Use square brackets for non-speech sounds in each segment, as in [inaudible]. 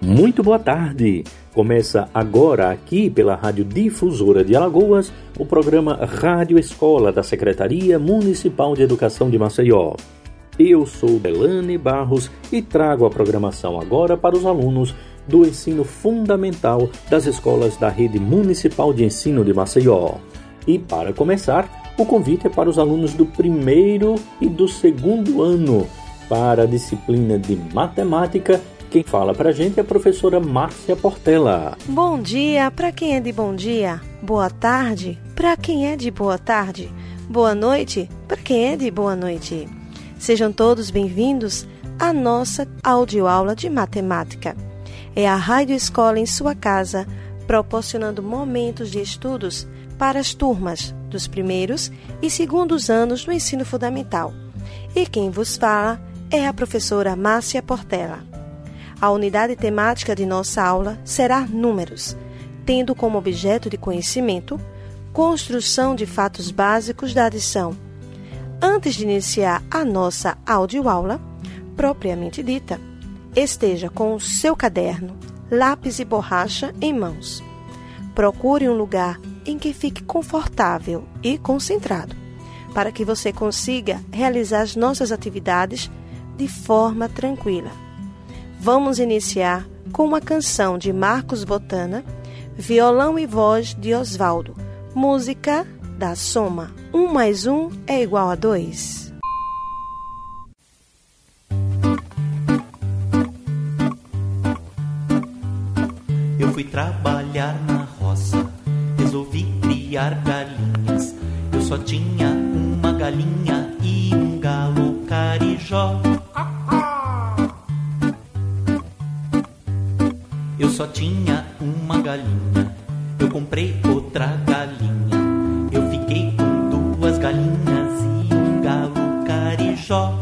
Muito boa tarde! Começa agora aqui pela Rádio Difusora de Alagoas o programa Rádio Escola da Secretaria Municipal de Educação de Maceió. Eu sou Belane Barros e trago a programação agora para os alunos do ensino fundamental das escolas da Rede Municipal de Ensino de Maceió. E para começar, o convite é para os alunos do primeiro e do segundo ano para a disciplina de matemática. Quem fala para a gente é a professora Márcia Portela. Bom dia para quem é de bom dia. Boa tarde para quem é de boa tarde. Boa noite para quem é de boa noite. Sejam todos bem-vindos à nossa audioaula de matemática. É a Rádio Escola em sua casa, proporcionando momentos de estudos para as turmas dos primeiros e segundos anos do ensino fundamental. E quem vos fala é a professora Márcia Portela. A unidade temática de nossa aula será Números, tendo como objeto de conhecimento construção de fatos básicos da adição. Antes de iniciar a nossa audioaula, propriamente dita, esteja com o seu caderno, lápis e borracha em mãos. Procure um lugar em que fique confortável e concentrado, para que você consiga realizar as nossas atividades de forma tranquila. Vamos iniciar com uma canção de Marcos Botana, violão e voz de Oswaldo, música da soma. Um mais um é igual a dois. Eu fui trabalhar na roça, resolvi criar galinhas. Eu só tinha uma galinha e um galo carijó. Eu só tinha uma galinha, eu comprei outra galinha. Eu fiquei com duas galinhas e um galo carijó.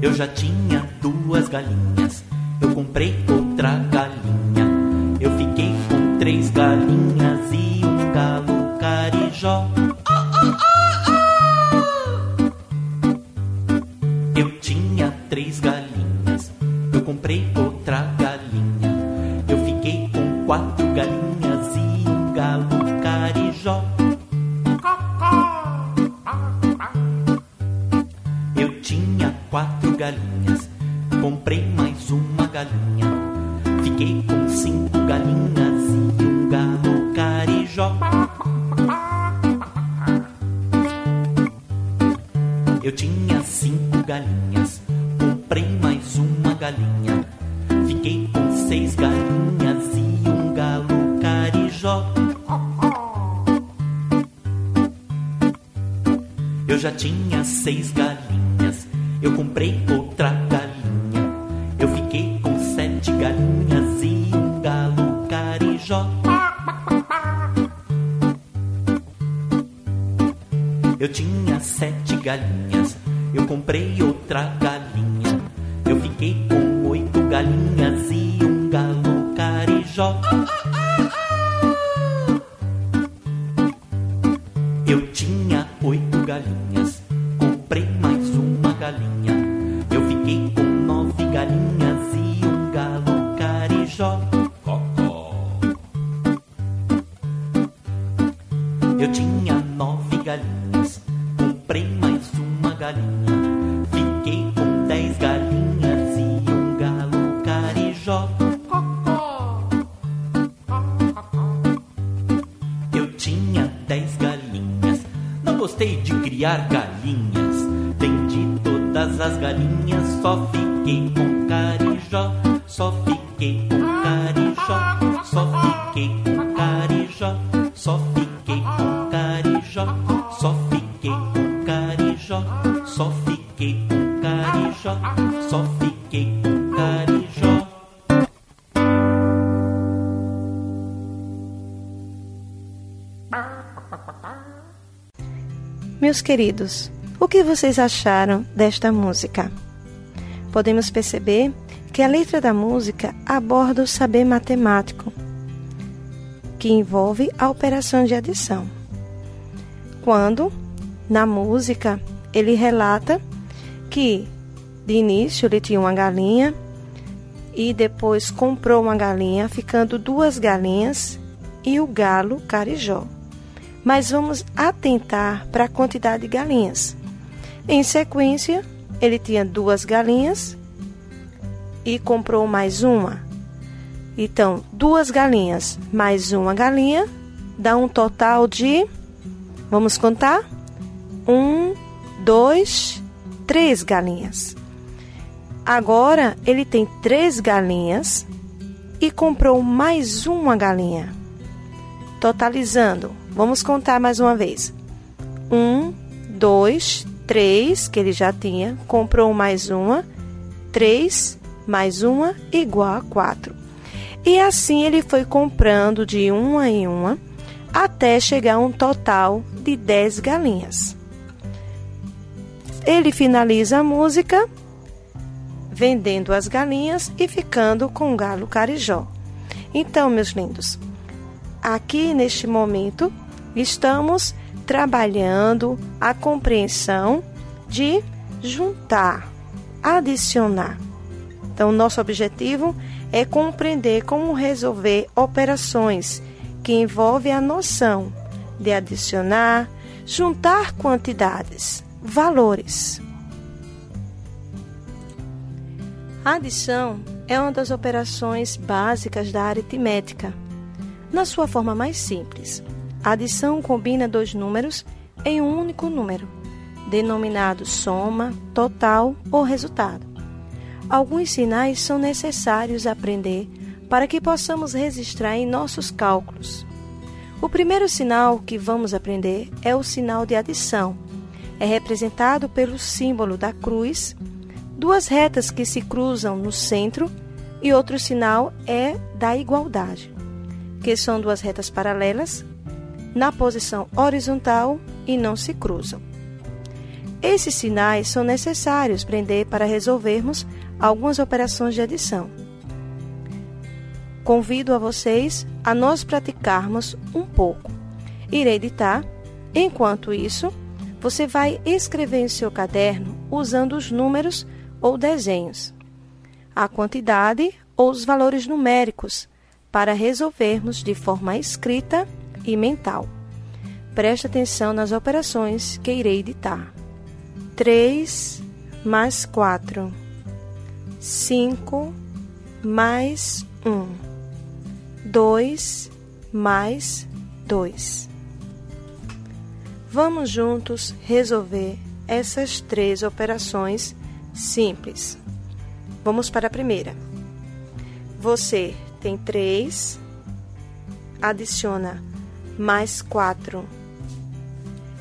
Eu já tinha duas galinhas, eu comprei outra galinha. Eu fiquei com três galinhas e um galo Meus queridos, o que vocês acharam desta música? Podemos perceber que a letra da música aborda o saber matemático, que envolve a operação de adição. Quando, na música, ele relata que De início, ele tinha uma galinha e depois comprou uma galinha, ficando duas galinhas e o galo carijó. Mas vamos atentar para a quantidade de galinhas. Em sequência, ele tinha duas galinhas e comprou mais uma. Então, duas galinhas mais uma galinha dá um total de. Vamos contar? Um, dois, três galinhas. Agora ele tem três galinhas e comprou mais uma galinha. Totalizando, vamos contar mais uma vez: um, dois, três, que ele já tinha, comprou mais uma, três mais uma igual a quatro. E assim ele foi comprando de uma em uma até chegar a um total de dez galinhas. Ele finaliza a música vendendo as galinhas e ficando com o galo carijó. Então, meus lindos, aqui neste momento estamos trabalhando a compreensão de juntar, adicionar. Então, nosso objetivo é compreender como resolver operações que envolvem a noção de adicionar, juntar quantidades, valores. A adição é uma das operações básicas da aritmética. Na sua forma mais simples, a adição combina dois números em um único número, denominado soma, total ou resultado. Alguns sinais são necessários aprender para que possamos registrar em nossos cálculos. O primeiro sinal que vamos aprender é o sinal de adição. É representado pelo símbolo da cruz duas retas que se cruzam no centro e outro sinal é da igualdade, que são duas retas paralelas na posição horizontal e não se cruzam. Esses sinais são necessários aprender para resolvermos algumas operações de adição. Convido a vocês a nós praticarmos um pouco. Irei editar. Enquanto isso, você vai escrever em seu caderno usando os números ou desenhos, a quantidade ou os valores numéricos para resolvermos de forma escrita e mental. Preste atenção nas operações que irei ditar. 3 mais 4, 5 mais 1, 2 mais 2. Vamos juntos resolver essas três operações simples. Vamos para a primeira. Você tem 3, adiciona mais 4,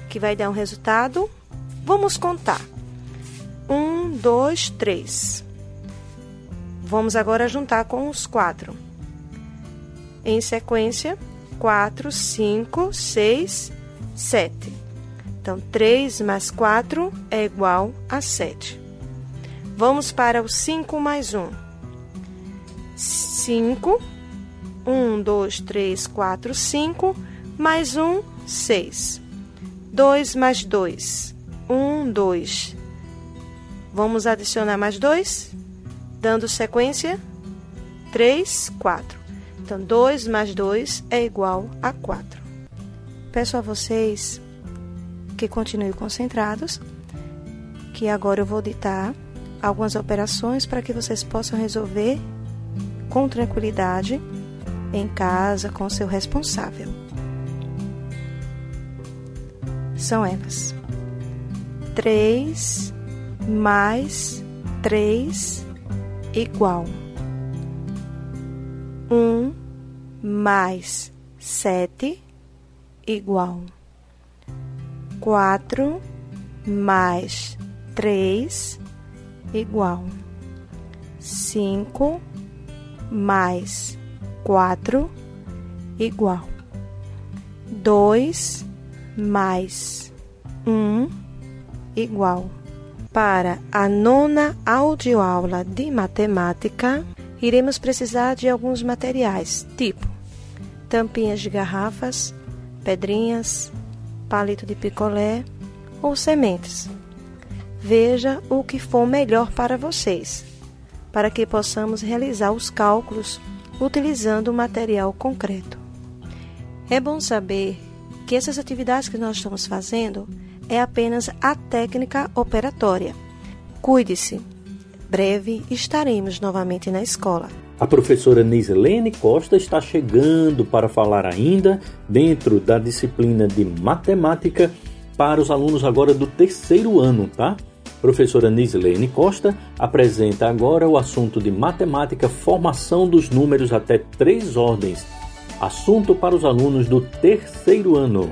que vai dar um resultado. Vamos contar. 1, 2, 3. Vamos agora juntar com os 4. Em sequência, 4, 5, 6, 7. Então, 3 mais 4 é igual a 7. Vamos para o 5 mais 1. 5. 1, 2, 3, 4, 5. Mais 1, 6. 2 mais 2. 1, 2. Vamos adicionar mais 2, dando sequência 3, 4. Então, 2 mais 2 é igual a 4. Peço a vocês que continuem concentrados, que agora eu vou ditar algumas operações para que vocês possam resolver com tranquilidade em casa com seu responsável. São elas: 3 mais 3 igual. 1 mais 7 igual. 4 mais 3 igual. Cinco mais quatro igual. Dois mais um igual. Para a nona audioaula de matemática, iremos precisar de alguns materiais, tipo tampinhas de garrafas, pedrinhas, palito de picolé ou sementes. veja o que for melhor para vocês, para que possamos realizar os cálculos utilizando o material concreto. É bom saber que essas atividades que nós estamos fazendo é apenas a técnica operatória. Cuide-se. Breve estaremos novamente na escola. A professora Nislene Costa está chegando para falar ainda dentro da disciplina de matemática para os alunos agora do terceiro ano, tá? Professora Nislene Costa apresenta agora o assunto de matemática, formação dos números até três ordens. Assunto para os alunos do terceiro ano.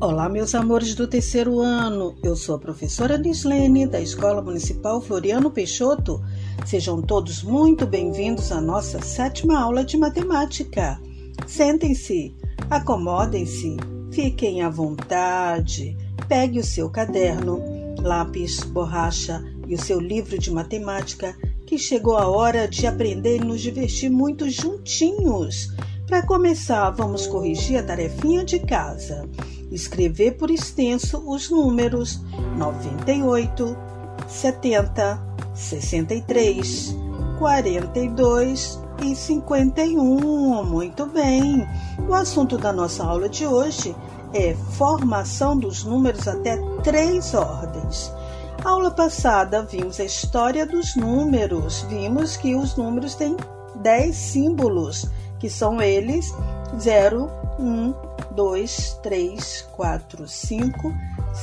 Olá, meus amores do terceiro ano. Eu sou a professora Nislene, da Escola Municipal Floriano Peixoto. Sejam todos muito bem-vindos à nossa sétima aula de matemática. Sentem-se. Acomodem-se, fiquem à vontade, pegue o seu caderno, lápis, borracha e o seu livro de matemática, que chegou a hora de aprender e nos divertir muito juntinhos. Para começar, vamos corrigir a tarefinha de casa. Escrever por extenso os números 98, 70, 63, 42 e 51. Muito bem. O assunto da nossa aula de hoje é formação dos números até três ordens. Aula passada vimos a história dos números. Vimos que os números têm 10 símbolos, que são eles 0, 1, 2, 3, 4, 5,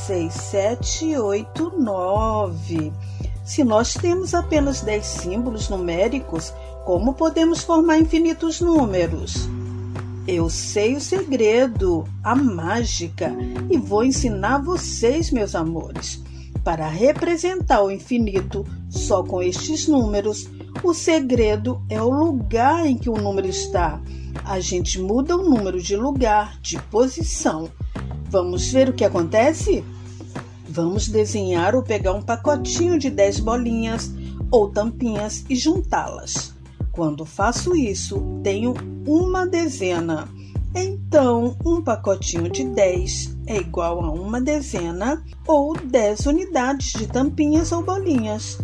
6, 7, 8, 9. Se nós temos apenas 10 símbolos numéricos, como podemos formar infinitos números? Eu sei o segredo, a mágica, e vou ensinar vocês, meus amores. Para representar o infinito só com estes números, o segredo é o lugar em que o número está. A gente muda o número de lugar, de posição. Vamos ver o que acontece? Vamos desenhar ou pegar um pacotinho de 10 bolinhas ou tampinhas e juntá-las. Quando faço isso, tenho uma dezena. Então, um pacotinho de 10 é igual a uma dezena ou 10 unidades de tampinhas ou bolinhas.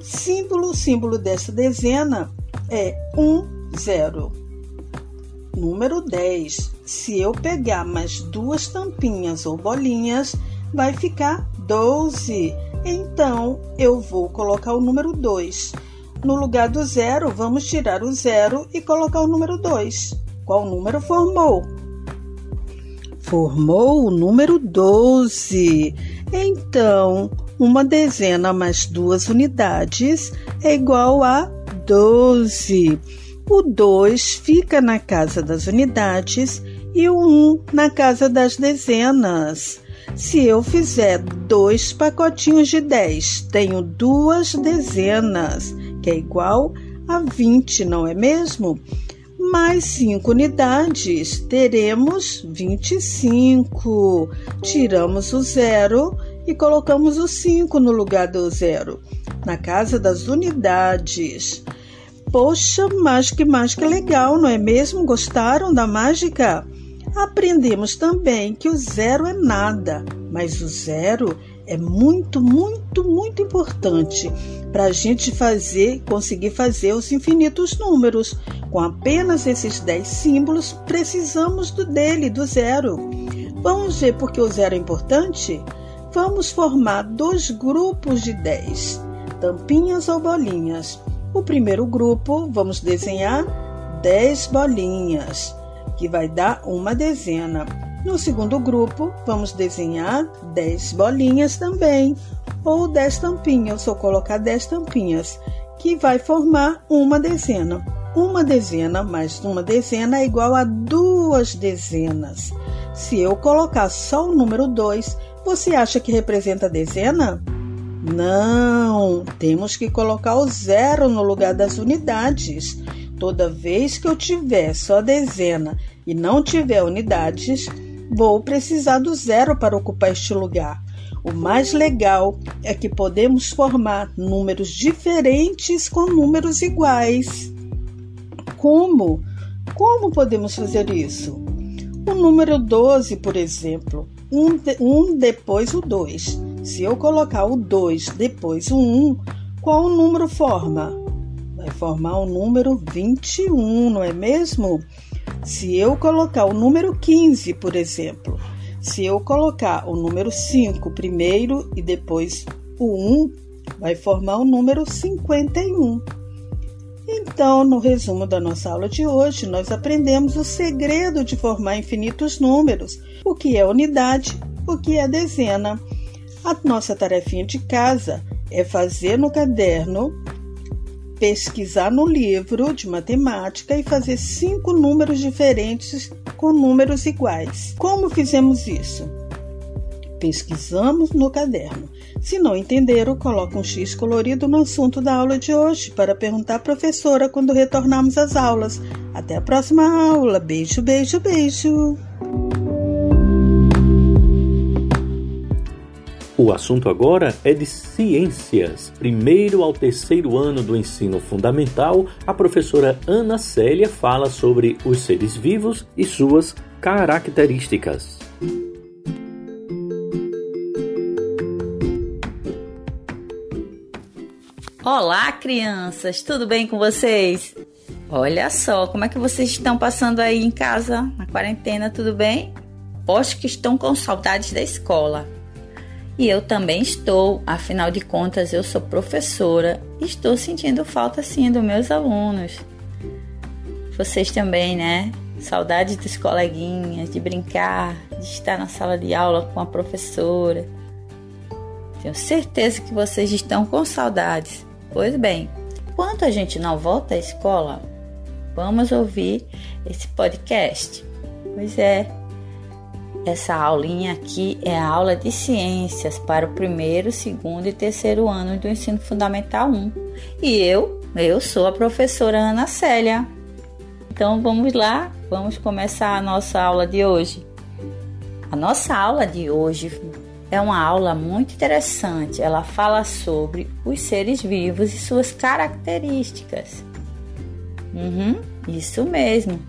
Símbolo, símbolo dessa dezena é 1, 0. Número 10. Se eu pegar mais duas tampinhas ou bolinhas, vai ficar 12. Então, eu vou colocar o número 2. No lugar do zero, vamos tirar o zero e colocar o número 2. Qual número formou? Formou o número 12. Então, uma dezena mais duas unidades é igual a 12. O 2 fica na casa das unidades e o 1 um na casa das dezenas. Se eu fizer dois pacotinhos de 10, tenho duas dezenas que é igual a 20, não é mesmo? Mais 5 unidades, teremos 25. Tiramos o zero e colocamos o 5 no lugar do zero, na casa das unidades. Poxa, mas que mágica legal, não é mesmo? Gostaram da mágica? Aprendemos também que o zero é nada, mas o zero é muito, muito, muito importante para a gente fazer, conseguir fazer os infinitos números. Com apenas esses 10 símbolos, precisamos do dele, do zero. Vamos ver por que o zero é importante? Vamos formar dois grupos de 10, tampinhas ou bolinhas. O primeiro grupo, vamos desenhar 10 bolinhas, que vai dar uma dezena. No segundo grupo, vamos desenhar 10 bolinhas também, ou 10 tampinhas, ou colocar 10 tampinhas, que vai formar uma dezena. Uma dezena mais uma dezena é igual a duas dezenas. Se eu colocar só o número 2, você acha que representa dezena? Não, temos que colocar o zero no lugar das unidades. Toda vez que eu tiver só dezena e não tiver unidades, Vou precisar do zero para ocupar este lugar. O mais legal é que podemos formar números diferentes com números iguais. Como? Como podemos fazer isso? O número 12, por exemplo, um, de, um depois o 2. Se eu colocar o 2 depois o 1, um, qual número forma? Vai formar o número 21, não é mesmo? Se eu colocar o número 15, por exemplo, se eu colocar o número 5 primeiro e depois o 1, vai formar o número 51. Então, no resumo da nossa aula de hoje, nós aprendemos o segredo de formar infinitos números, o que é unidade, o que é dezena. A nossa tarefinha de casa é fazer no caderno, pesquisar no livro de matemática e fazer cinco números diferentes com números iguais. Como fizemos isso? Pesquisamos no caderno. Se não entenderam, coloque um X colorido no assunto da aula de hoje para perguntar à professora quando retornarmos às aulas. Até a próxima aula. Beijo, beijo, beijo. O assunto agora é de ciências. Primeiro ao terceiro ano do ensino fundamental, a professora Ana Célia fala sobre os seres vivos e suas características. Olá, crianças, tudo bem com vocês? Olha só, como é que vocês estão passando aí em casa, na quarentena, tudo bem? Aposto que estão com saudades da escola. E eu também estou, afinal de contas, eu sou professora e estou sentindo falta sim dos meus alunos. Vocês também, né? Saudades dos coleguinhas, de brincar, de estar na sala de aula com a professora. Tenho certeza que vocês estão com saudades. Pois bem, enquanto a gente não volta à escola, vamos ouvir esse podcast. Pois é, essa aulinha aqui é a aula de ciências para o primeiro, segundo e terceiro ano do ensino fundamental 1. E eu, eu sou a professora Ana Célia. Então vamos lá, vamos começar a nossa aula de hoje. A nossa aula de hoje é uma aula muito interessante. Ela fala sobre os seres vivos e suas características. Uhum, isso mesmo.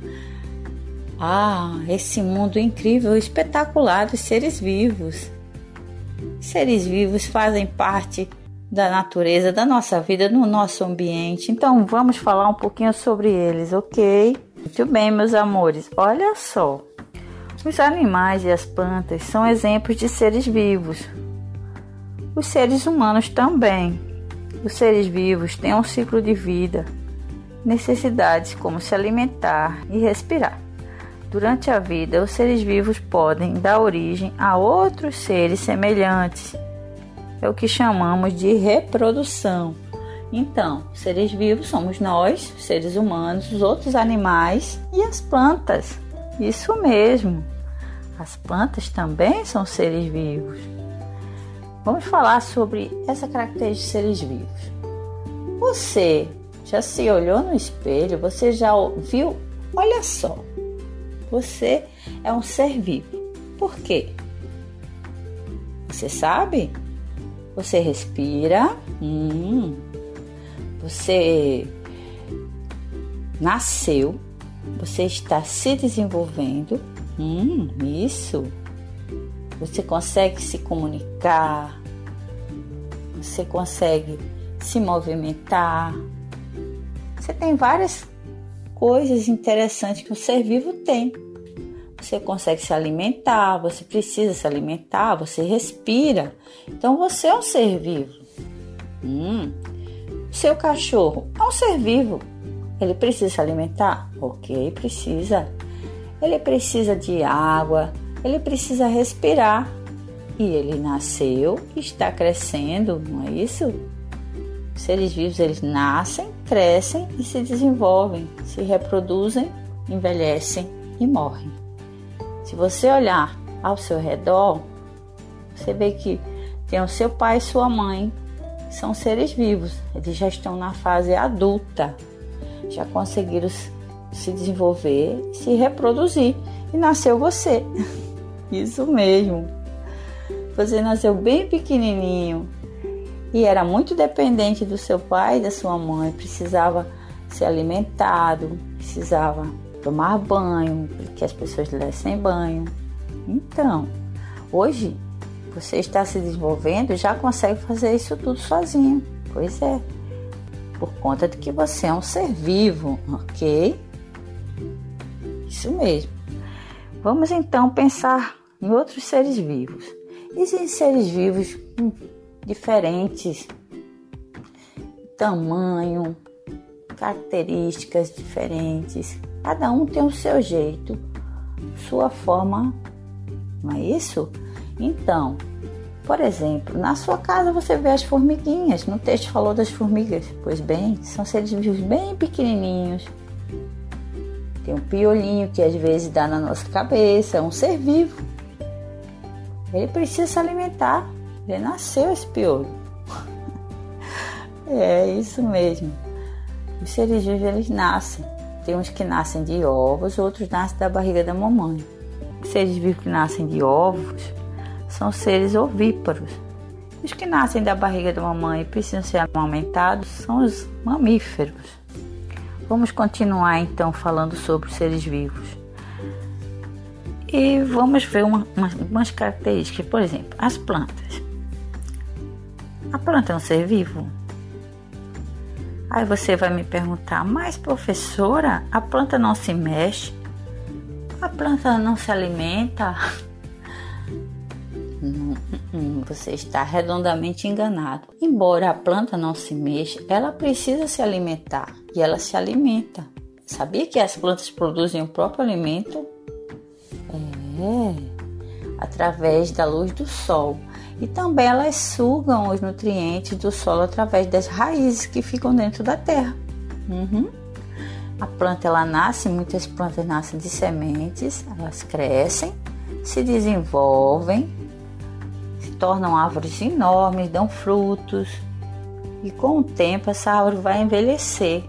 Ah, esse mundo incrível, espetacular dos seres vivos. Seres vivos fazem parte da natureza, da nossa vida, no nosso ambiente. Então vamos falar um pouquinho sobre eles, ok? Muito bem, meus amores. Olha só. Os animais e as plantas são exemplos de seres vivos. Os seres humanos também. Os seres vivos têm um ciclo de vida, necessidades como se alimentar e respirar. Durante a vida, os seres vivos podem dar origem a outros seres semelhantes. É o que chamamos de reprodução. Então, seres vivos somos nós, seres humanos, os outros animais e as plantas. Isso mesmo. As plantas também são seres vivos. Vamos falar sobre essa característica de seres vivos. Você já se olhou no espelho? Você já viu? Olha só, você é um ser vivo. Por quê? Você sabe? Você respira, hum, você nasceu, você está se desenvolvendo, Hum, isso. Você consegue se comunicar, você consegue se movimentar. Você tem várias coisas interessantes que o ser vivo tem. Você consegue se alimentar, você precisa se alimentar, você respira. Então você é um ser vivo. Hum. Seu cachorro é um ser vivo. Ele precisa se alimentar? Ok, precisa ele precisa de água, ele precisa respirar. E ele nasceu, está crescendo, não é isso? Os seres vivos eles nascem, crescem e se desenvolvem, se reproduzem, envelhecem e morrem. Se você olhar ao seu redor, você vê que tem o seu pai e sua mãe, são seres vivos, eles já estão na fase adulta, já conseguiram se desenvolver, se reproduzir. E nasceu você. [laughs] Isso mesmo. Você nasceu bem pequenininho e era muito dependente do seu pai e da sua mãe, precisava ser alimentado, precisava tomar banho, que as pessoas dessem banho. Então, hoje você está se desenvolvendo já consegue fazer isso tudo sozinho. Pois é, por conta de que você é um ser vivo, ok? Isso mesmo. Vamos então pensar em outros seres vivos. Existem seres vivos diferentes, tamanho, características diferentes. Cada um tem o seu jeito, sua forma, não é isso? Então, por exemplo, na sua casa você vê as formiguinhas. No texto falou das formigas. Pois bem, são seres vivos bem pequenininhos. Tem um piolinho que às vezes dá na nossa cabeça, é um ser vivo. Ele precisa se alimentar. Ele nasceu esse piolho. [laughs] é isso mesmo. Os seres vivos eles nascem. Tem uns que nascem de ovos, outros nascem da barriga da mamãe. Os seres vivos que nascem de ovos são seres ovíparos. Os que nascem da barriga da mamãe e precisam ser amamentados são os mamíferos. Vamos continuar então falando sobre os seres vivos. E vamos ver uma, umas características, por exemplo, as plantas. A planta é um ser vivo? Aí você vai me perguntar, mas professora, a planta não se mexe? A planta não se alimenta? [laughs] Você está redondamente enganado. Embora a planta não se mexa, ela precisa se alimentar e ela se alimenta. Sabia que as plantas produzem o próprio alimento? É, através da luz do sol. E também elas sugam os nutrientes do solo através das raízes que ficam dentro da terra. Uhum. A planta ela nasce, muitas plantas nascem de sementes, elas crescem, se desenvolvem, se tornam árvores enormes, dão frutos. E com o tempo essa árvore vai envelhecer.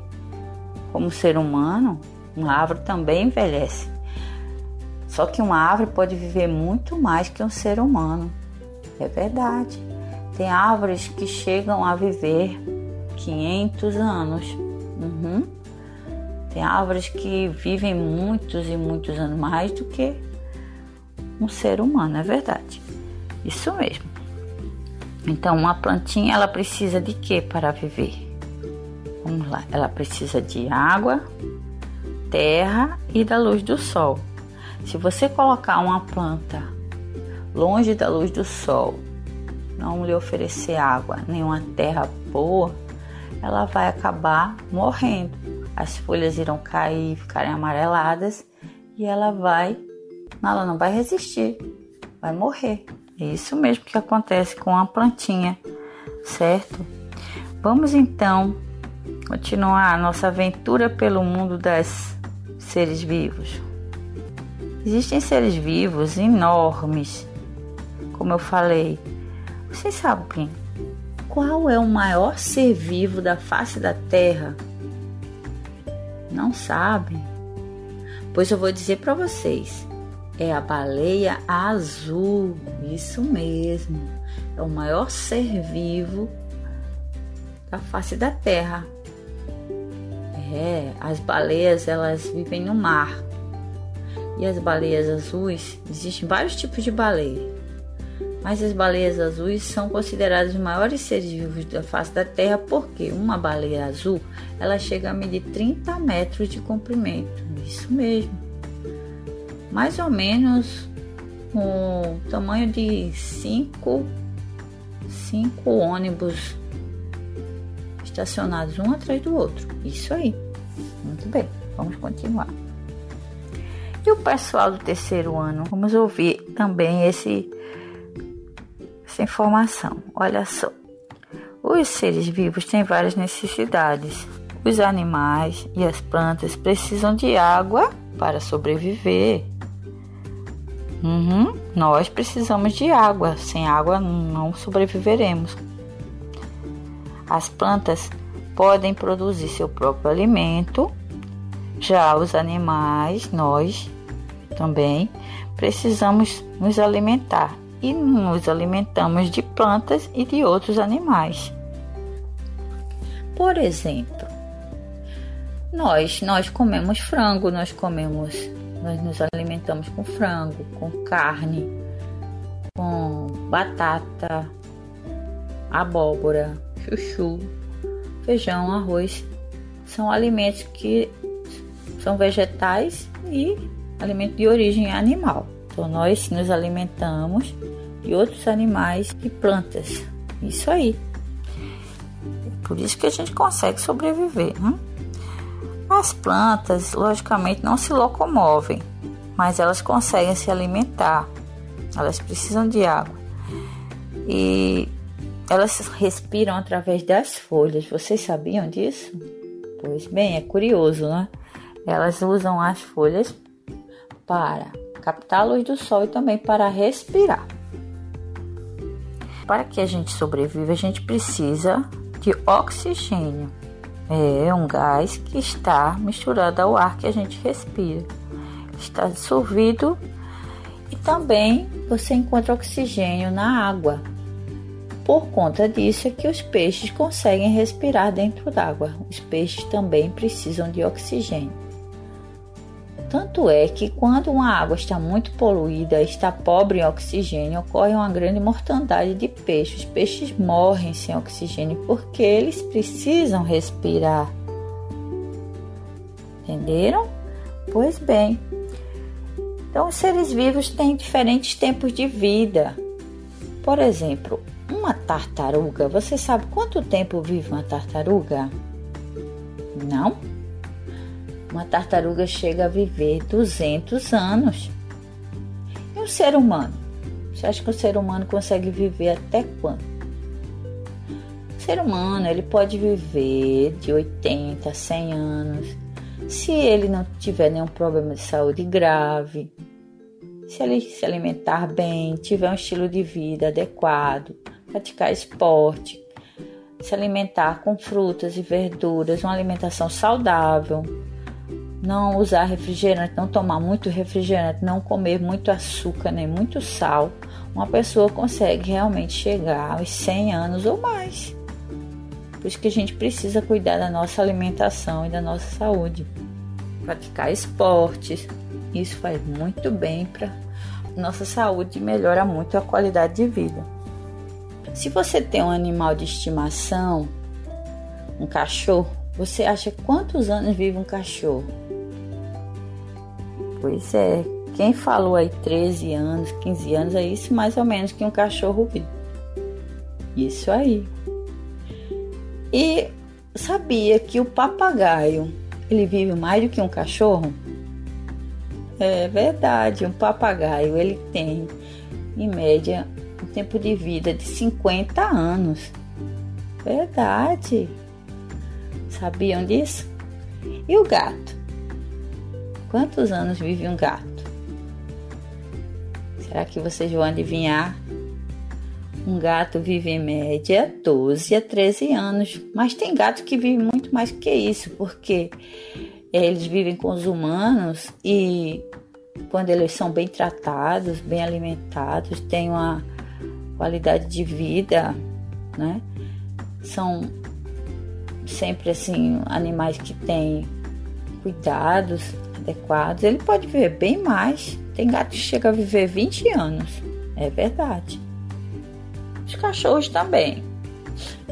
Como ser humano, uma árvore também envelhece. Só que uma árvore pode viver muito mais que um ser humano. É verdade. Tem árvores que chegam a viver 500 anos. Uhum. Tem árvores que vivem muitos e muitos anos mais do que um ser humano, é verdade. Isso mesmo. Então, uma plantinha ela precisa de quê para viver? Vamos lá, ela precisa de água, terra e da luz do sol. Se você colocar uma planta longe da luz do sol, não lhe oferecer água, nenhuma terra boa, ela vai acabar morrendo. As folhas irão cair, ficarem amareladas e ela vai, ela não vai resistir, vai morrer. É isso mesmo que acontece com a plantinha, certo? Vamos então continuar a nossa aventura pelo mundo das seres vivos. Existem seres vivos enormes como eu falei. Vocês sabem qual é o maior ser vivo da face da Terra? Não sabem? Pois eu vou dizer para vocês. É a baleia azul, isso mesmo. É o maior ser vivo da face da Terra. É, as baleias elas vivem no mar. E as baleias azuis, existem vários tipos de baleia mas as baleias azuis são consideradas os maiores seres vivos da face da Terra porque uma baleia azul ela chega a medir 30 metros de comprimento. Isso mesmo. Mais ou menos o tamanho de 5 cinco ônibus estacionados um atrás do outro. Isso aí. Muito bem, vamos continuar. E o pessoal do terceiro ano, vamos ouvir também esse informação. Olha só. Os seres vivos têm várias necessidades. Os animais e as plantas precisam de água para sobreviver. Uhum, nós precisamos de água. Sem água não sobreviveremos. As plantas podem produzir seu próprio alimento. Já os animais, nós também precisamos nos alimentar e nos alimentamos de plantas e de outros animais. Por exemplo, Nós, nós comemos frango, nós comemos, nós nos alimentamos com frango, com carne, com batata, abóbora, chuchu, feijão, arroz. São alimentos que são vegetais e alimentos de origem animal. Então nós nos alimentamos de outros animais e plantas. Isso aí. Por isso que a gente consegue sobreviver. Né? As plantas, logicamente, não se locomovem, mas elas conseguem se alimentar. Elas precisam de água. E elas respiram através das folhas. Vocês sabiam disso? Pois bem, é curioso, né? Elas usam as folhas para captar a luz do sol e também para respirar. Para que a gente sobreviva, a gente precisa de oxigênio. É um gás que está misturado ao ar que a gente respira. Está dissolvido e também você encontra oxigênio na água. Por conta disso é que os peixes conseguem respirar dentro d'água. Os peixes também precisam de oxigênio. Tanto é que quando uma água está muito poluída, está pobre em oxigênio, ocorre uma grande mortandade de peixes. Os peixes morrem sem oxigênio porque eles precisam respirar. Entenderam? Pois bem. Então, os seres vivos têm diferentes tempos de vida. Por exemplo, uma tartaruga. Você sabe quanto tempo vive uma tartaruga? Não? Uma tartaruga chega a viver 200 anos. E um ser humano? Você acha que o ser humano consegue viver até quando? O ser humano ele pode viver de 80 a 100 anos, se ele não tiver nenhum problema de saúde grave, se ele se alimentar bem, tiver um estilo de vida adequado, praticar esporte, se alimentar com frutas e verduras, uma alimentação saudável, não usar refrigerante, não tomar muito refrigerante, não comer muito açúcar nem muito sal, uma pessoa consegue realmente chegar aos 100 anos ou mais. Por isso que a gente precisa cuidar da nossa alimentação e da nossa saúde. Praticar esportes, isso faz muito bem para nossa saúde e melhora muito a qualidade de vida. Se você tem um animal de estimação, um cachorro, você acha quantos anos vive um cachorro? Pois é, quem falou aí 13 anos, 15 anos, é isso mais ou menos que um cachorro vive. Isso aí. E sabia que o papagaio, ele vive mais do que um cachorro? É verdade, um papagaio, ele tem em média um tempo de vida de 50 anos. Verdade. Sabiam disso? E o gato? Quantos anos vive um gato? Será que vocês vão adivinhar? Um gato vive em média 12 a 13 anos, mas tem gato que vive muito mais que isso, porque eles vivem com os humanos e quando eles são bem tratados, bem alimentados, têm uma qualidade de vida, né? São sempre assim animais que têm cuidados, adequados, ele pode viver bem mais. Tem gato que chega a viver 20 anos. É verdade. Os cachorros também.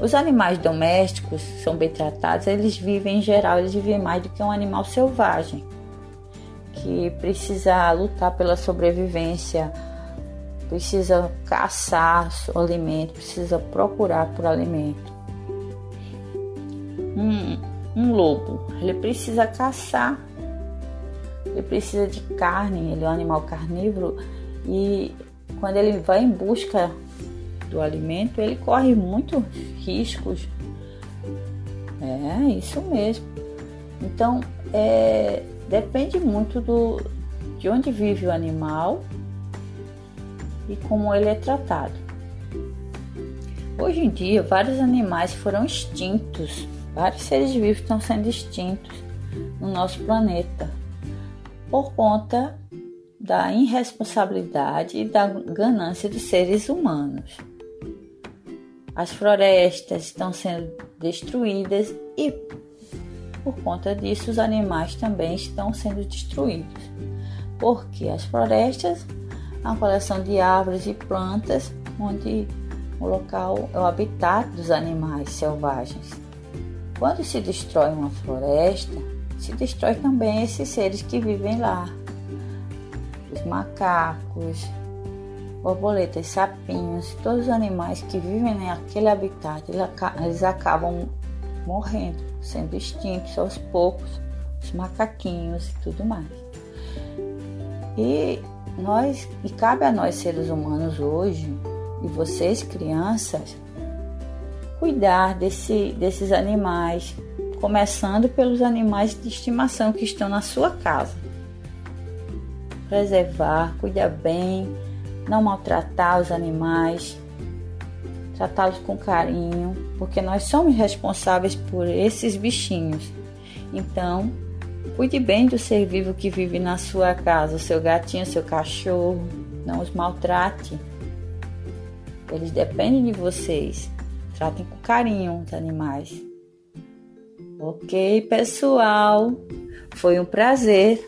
Os animais domésticos são bem tratados, eles vivem em geral, eles vivem mais do que um animal selvagem, que precisa lutar pela sobrevivência, precisa caçar alimento, precisa procurar por alimento. Um, um lobo, ele precisa caçar ele precisa de carne, ele é um animal carnívoro e quando ele vai em busca do alimento, ele corre muitos riscos. É isso mesmo. Então, é, depende muito do, de onde vive o animal e como ele é tratado. Hoje em dia, vários animais foram extintos, vários seres vivos estão sendo extintos no nosso planeta por conta da irresponsabilidade e da ganância dos seres humanos. As florestas estão sendo destruídas e Por conta disso, os animais também estão sendo destruídos, porque as florestas, a coleção de árvores e plantas, onde o local é o habitat dos animais selvagens. Quando se destrói uma floresta, se destrói também esses seres que vivem lá. Os macacos, borboletas, sapinhos, todos os animais que vivem naquele habitat, eles acabam morrendo, sendo extintos aos poucos, os macaquinhos e tudo mais. E nós, e cabe a nós seres humanos hoje, e vocês crianças, cuidar desse, desses animais, começando pelos animais de estimação que estão na sua casa. Preservar, cuidar bem, não maltratar os animais, tratá-los com carinho, porque nós somos responsáveis por esses bichinhos. Então, cuide bem do ser vivo que vive na sua casa, seu gatinho, seu cachorro, não os maltrate. Eles dependem de vocês. Tratem com carinho os animais. Ok, pessoal. Foi um prazer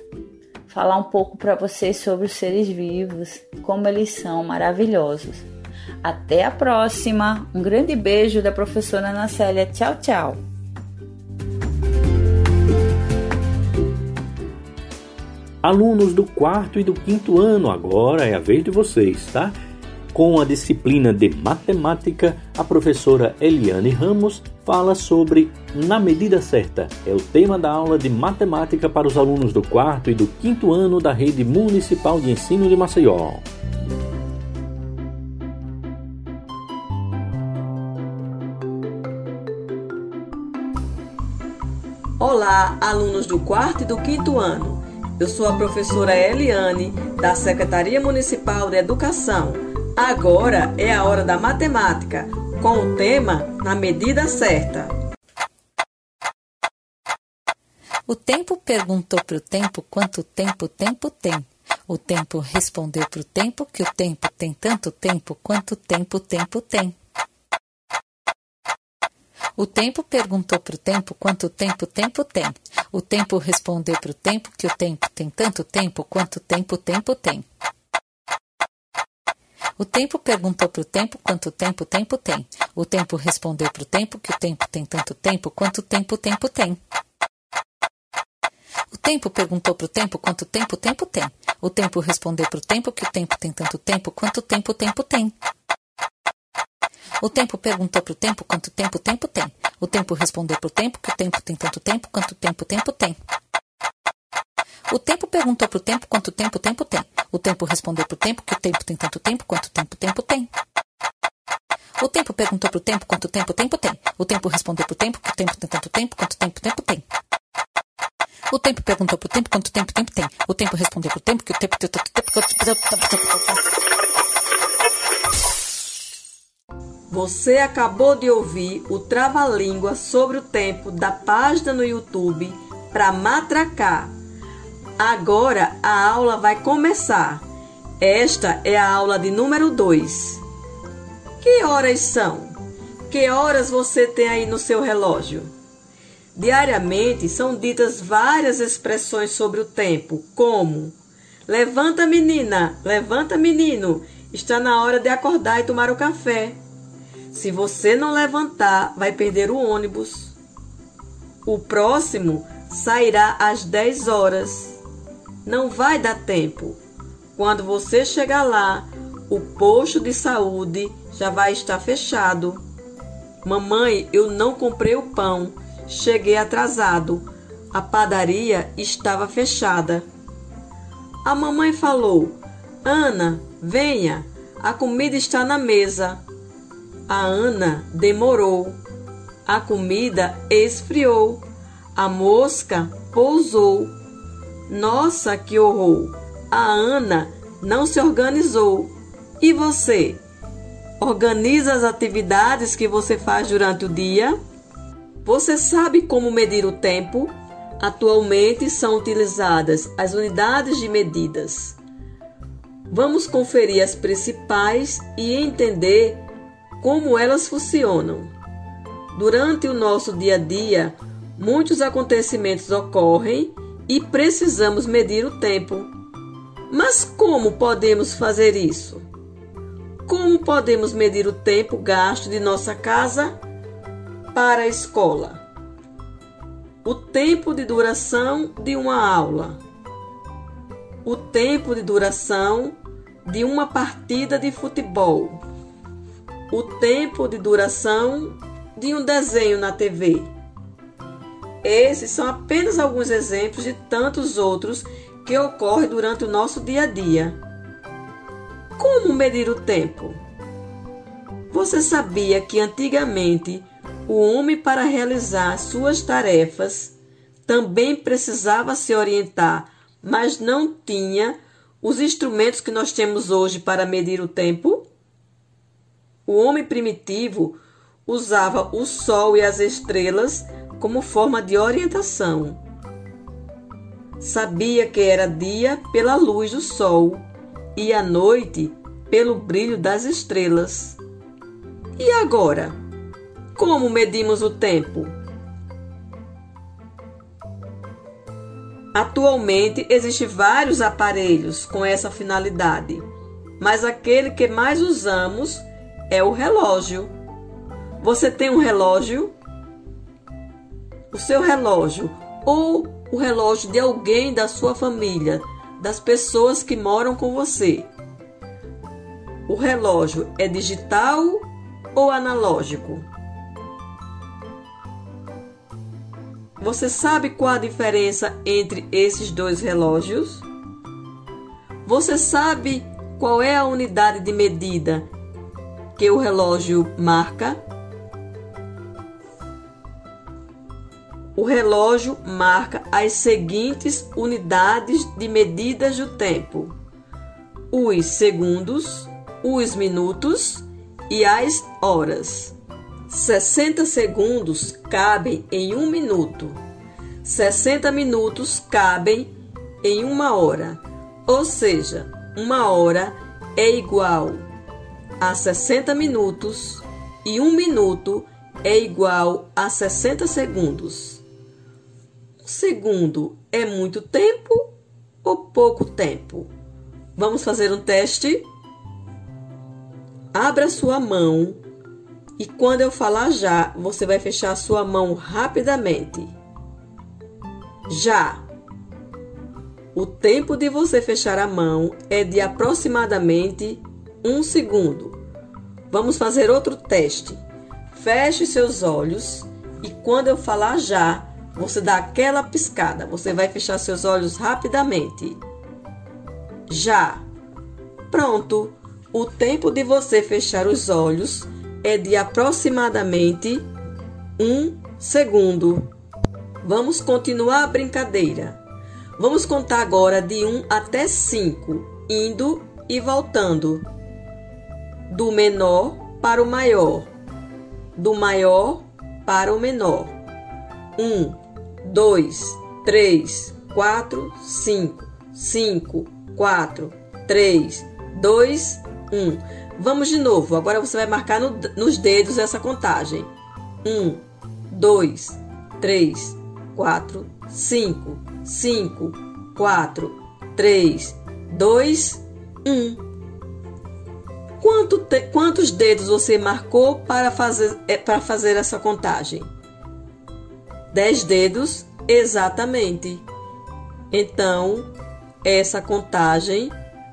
falar um pouco para vocês sobre os seres vivos, como eles são maravilhosos. Até a próxima. Um grande beijo da professora Ana Célia. Tchau, tchau. Alunos do quarto e do quinto ano, agora é a vez de vocês, tá? Com a disciplina de matemática, a professora Eliane Ramos fala sobre Na Medida Certa. É o tema da aula de matemática para os alunos do quarto e do quinto ano da Rede Municipal de Ensino de Maceió. Olá, alunos do quarto e do quinto ano. Eu sou a professora Eliane, da Secretaria Municipal de Educação Agora é a hora da matemática, com o tema Na Medida Certa. O tempo perguntou para o tempo quanto tempo o tempo tem. O tempo respondeu para o tempo que o tempo tem tanto tempo quanto tempo o tempo tem. O tempo perguntou para o tempo quanto tempo o tempo tem. O tempo respondeu para o tempo que o tempo tem tanto tempo quanto tempo o tempo tem. O tempo perguntou para o tempo quanto tempo o tempo tem. O tempo respondeu para o tempo que o tempo tem tanto tempo quanto tempo o tempo tem. O tempo perguntou para o tempo quanto tempo o tempo tem. O tempo respondeu para o tempo que o tempo tem tanto tempo quanto tempo o tempo tem. O tempo perguntou para o tempo quanto tempo o tempo tem. O tempo respondeu para o tempo que o tempo tem tanto tempo quanto tempo o tempo tem. O tempo perguntou para o tempo quanto tempo o tempo tem. O tempo respondeu para o tempo que o tempo tem tanto tempo quanto tempo o tempo tem. O tempo perguntou para o tempo quanto tempo o tempo tem. O tempo respondeu para o tempo que o tempo tem tanto tempo quanto tempo o tempo tem. O tempo perguntou para o tempo quanto tempo o tempo tem. O tempo respondeu para o tempo que o tempo tem tanto tempo quanto tempo tem. Você acabou de ouvir o trava-língua sobre o tempo da página no YouTube para matracar Agora a aula vai começar. Esta é a aula de número 2. Que horas são? Que horas você tem aí no seu relógio? Diariamente são ditas várias expressões sobre o tempo, como: Levanta, menina, levanta, menino, está na hora de acordar e tomar o café. Se você não levantar, vai perder o ônibus. O próximo sairá às 10 horas. Não vai dar tempo. Quando você chegar lá, o posto de saúde já vai estar fechado. Mamãe, eu não comprei o pão. Cheguei atrasado. A padaria estava fechada. A mamãe falou: Ana, venha, a comida está na mesa. A Ana demorou. A comida esfriou. A mosca pousou. Nossa, que horror! A Ana não se organizou. E você? Organiza as atividades que você faz durante o dia? Você sabe como medir o tempo? Atualmente são utilizadas as unidades de medidas. Vamos conferir as principais e entender como elas funcionam. Durante o nosso dia a dia, Muitos acontecimentos ocorrem e precisamos medir o tempo. Mas como podemos fazer isso? Como podemos medir o tempo gasto de nossa casa para a escola? O tempo de duração de uma aula. O tempo de duração de uma partida de futebol. O tempo de duração de um desenho na TV. Esses são apenas alguns exemplos de tantos outros que ocorrem durante o nosso dia a dia. Como medir o tempo? Você sabia que antigamente o homem, para realizar suas tarefas, também precisava se orientar, mas não tinha os instrumentos que nós temos hoje para medir o tempo? O homem primitivo usava o sol e as estrelas como forma de orientação. Sabia que era dia pela luz do sol e a noite pelo brilho das estrelas. E agora? Como medimos o tempo? Atualmente existem vários aparelhos com essa finalidade, mas aquele que mais usamos é o relógio. Você tem um relógio? O seu relógio ou o relógio de alguém da sua família, das pessoas que moram com você. O relógio é digital ou analógico? Você sabe qual a diferença entre esses dois relógios? Você sabe qual é a unidade de medida que o relógio marca? O relógio marca as seguintes unidades de medidas do tempo: os segundos, os minutos e as horas. 60 segundos cabem em um minuto. 60 minutos cabem em uma hora. Ou seja, uma hora é igual a 60 minutos e um minuto é igual a 60 segundos. Segundo é muito tempo ou pouco tempo? Vamos fazer um teste? Abra sua mão e quando eu falar já, você vai fechar a sua mão rapidamente. Já. O tempo de você fechar a mão é de aproximadamente um segundo. Vamos fazer outro teste. Feche seus olhos e quando eu falar já, você dá aquela piscada, você vai fechar seus olhos rapidamente. Já. Pronto. O tempo de você fechar os olhos é de aproximadamente um segundo. Vamos continuar a brincadeira. Vamos contar agora de 1 até 5, indo e voltando. Do menor para o maior. Do maior para o menor. 1, dois, três, quatro, cinco, cinco, quatro, três, dois, um. Vamos de novo. Agora você vai marcar no, nos dedos essa contagem. Um, dois, três, quatro, cinco, cinco, quatro, três, dois, um. Quanto te, quantos dedos você marcou para fazer, é, para fazer essa contagem? Dez dedos? Exatamente. Então, essa contagem,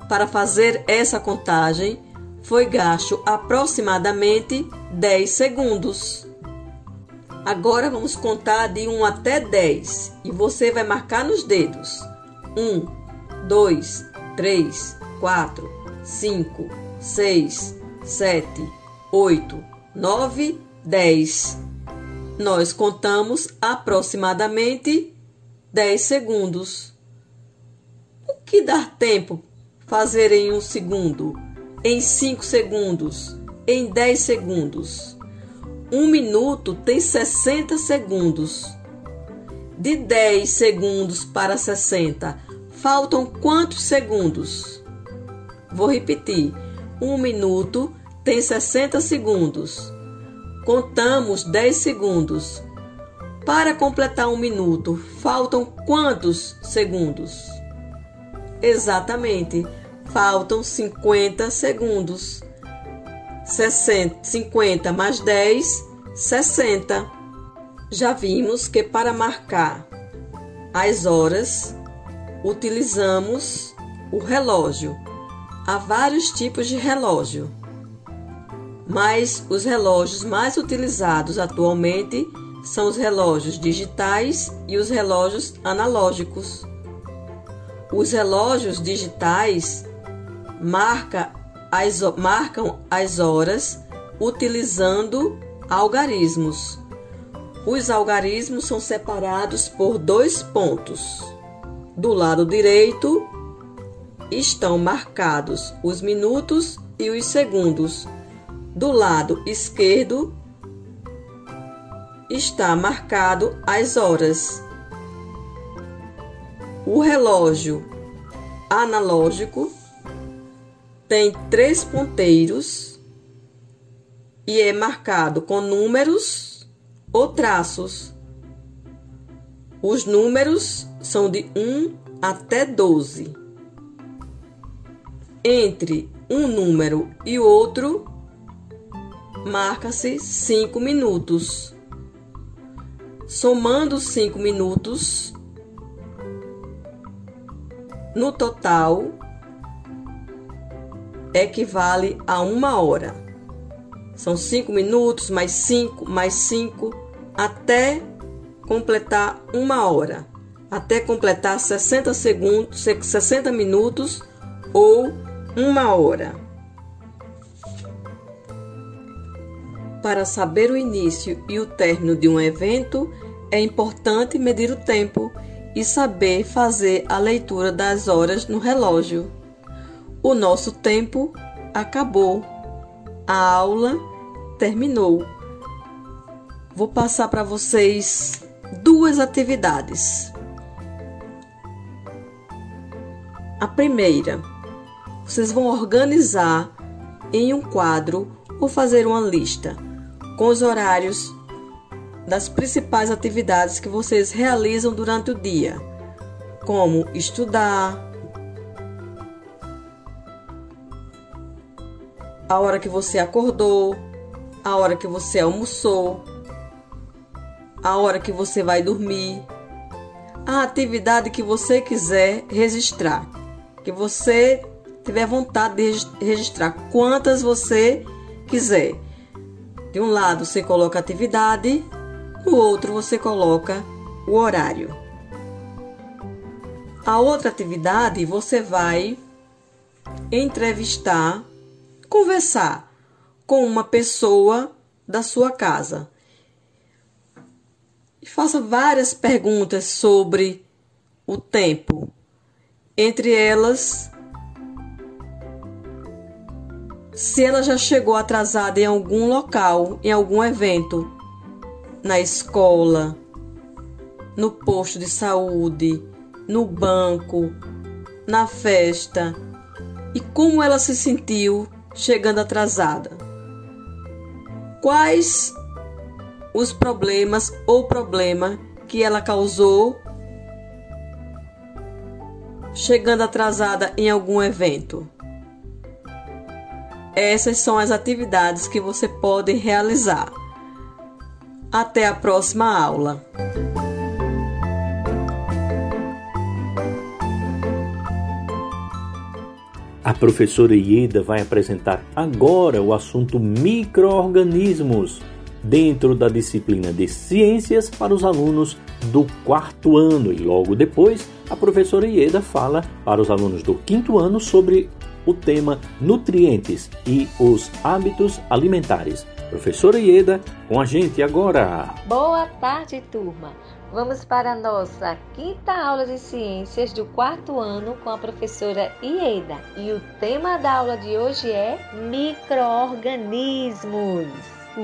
para fazer essa contagem, foi gasto aproximadamente 10 segundos. Agora vamos contar de 1 até 10 e você vai marcar nos dedos. 1, 2, 3, 4, 5, 6, 7, 8, 9, 10 nós contamos aproximadamente 10 segundos. O que dá tempo fazer em um segundo, em 5 segundos, em 10 segundos? Um minuto tem 60 segundos. De 10 segundos para 60, faltam quantos segundos? Vou repetir. Um minuto tem 60 segundos. Contamos 10 segundos. Para completar um minuto, faltam quantos segundos? Exatamente, faltam 50 segundos. 60, 50 mais 10, 60. Já vimos que para marcar as horas utilizamos o relógio. Há vários tipos de relógio, mas os relógios mais utilizados atualmente são os relógios digitais e os relógios analógicos. Os relógios digitais marca as, marcam as horas utilizando algarismos. Os algarismos são separados por dois pontos. Do lado direito estão marcados os minutos e os segundos. Do lado esquerdo está marcado as horas. O relógio analógico tem três ponteiros e é marcado com números ou traços. Os números são de 1 até 12. Entre um número e outro, marca-se 5 minutos. Somando 5 minutos, no total, equivale a uma hora. São 5 minutos, mais 5, mais 5, até completar uma hora. Até completar 60 segundos, 60 minutos ou uma hora. Para saber o início e o término de um evento, é importante medir o tempo e saber fazer a leitura das horas no relógio. O nosso tempo acabou. A aula terminou. Vou passar para vocês duas atividades. A primeira, vocês vão organizar em um quadro ou fazer uma lista com os horários das principais atividades que vocês realizam durante o dia, como estudar, a hora que você acordou, a hora que você almoçou, a hora que você vai dormir, a atividade que você quiser registrar, que você tiver vontade de registrar quantas você quiser. De um lado você coloca a atividade no outro você coloca o horário. A outra atividade você vai entrevistar, conversar com uma pessoa da sua casa. E faça várias perguntas sobre o tempo. Entre elas, se ela já chegou atrasada em algum local, em algum evento na escola, no posto de saúde, no banco, na festa e como ela se sentiu chegando atrasada. Quais os problemas ou problema que ela causou chegando atrasada em algum evento. Essas são as atividades que você pode realizar. Até a próxima aula! A professora Ieda vai apresentar agora o assunto microorganismos dentro da disciplina de ciências para os alunos do quarto ano e logo depois a professora Ieda fala para os alunos do quinto ano sobre o tema nutrientes e os hábitos alimentares. Professora Ieda, com a gente agora. Boa tarde, turma. Vamos para a nossa quinta aula de ciências do quarto ano com a professora Ieda. E o tema da aula de hoje é microorganismos.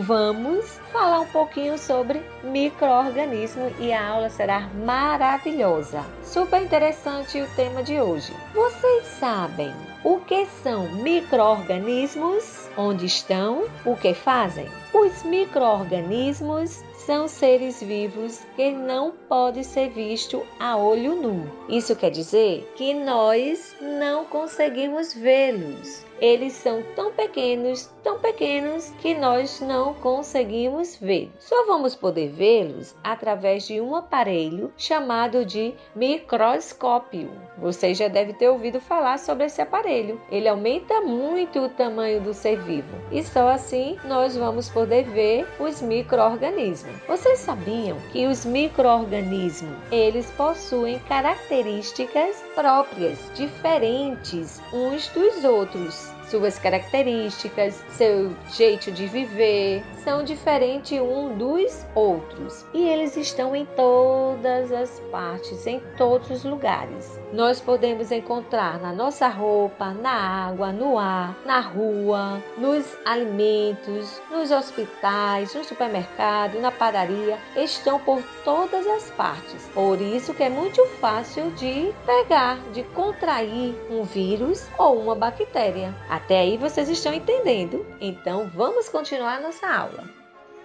Vamos falar um pouquinho sobre microorganismo e a aula será maravilhosa. Super interessante o tema de hoje. Vocês sabem o que são microorganismos? Onde estão? O que fazem? Os microorganismos são seres vivos que não podem ser vistos a olho nu. Isso quer dizer que nós não conseguimos vê-los. Eles são tão pequenos, tão pequenos que nós não conseguimos ver. Só vamos poder vê-los através de um aparelho chamado de microscópio. Você já deve ter ouvido falar sobre esse aparelho. Ele aumenta muito o tamanho do ser vivo e só assim nós vamos poder ver os microorganismos. Vocês sabiam que os microorganismos eles possuem características próprias, diferentes uns dos outros? Suas características, seu jeito de viver são diferentes um dos outros e eles estão em todas as partes, em todos os lugares. Nós podemos encontrar na nossa roupa, na água, no ar, na rua, nos alimentos, nos hospitais, no supermercado, na padaria, estão por todas as partes. Por isso que é muito fácil de pegar, de contrair um vírus ou uma bactéria. Até aí vocês estão entendendo? Então vamos continuar nossa aula.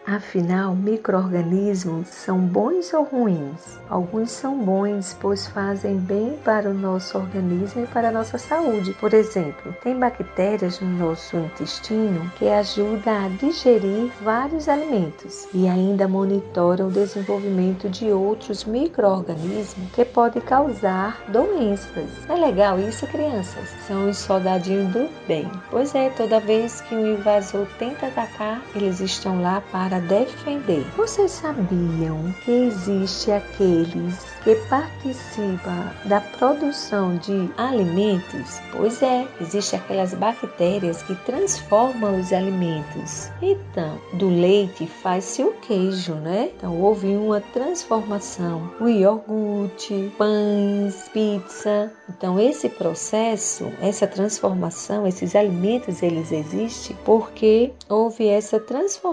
Afinal, microorganismos são bons ou ruins? Alguns são bons, pois fazem bem para o nosso organismo e para a nossa saúde. Por exemplo, tem bactérias no nosso intestino que ajudam a digerir vários alimentos e ainda monitoram o desenvolvimento de outros microorganismos que podem causar doenças. É legal isso, crianças? São os soldadinhos do bem. Pois é, toda vez que um invasor tenta atacar, eles estão lá para para defender. Vocês sabiam que existe aqueles que participam da produção de alimentos? Pois é, existe aquelas bactérias que transformam os alimentos. Então, do leite faz-se o queijo, né? Então houve uma transformação. O iogurte, pães, pizza. Então esse processo, essa transformação, esses alimentos eles existem porque houve essa transformação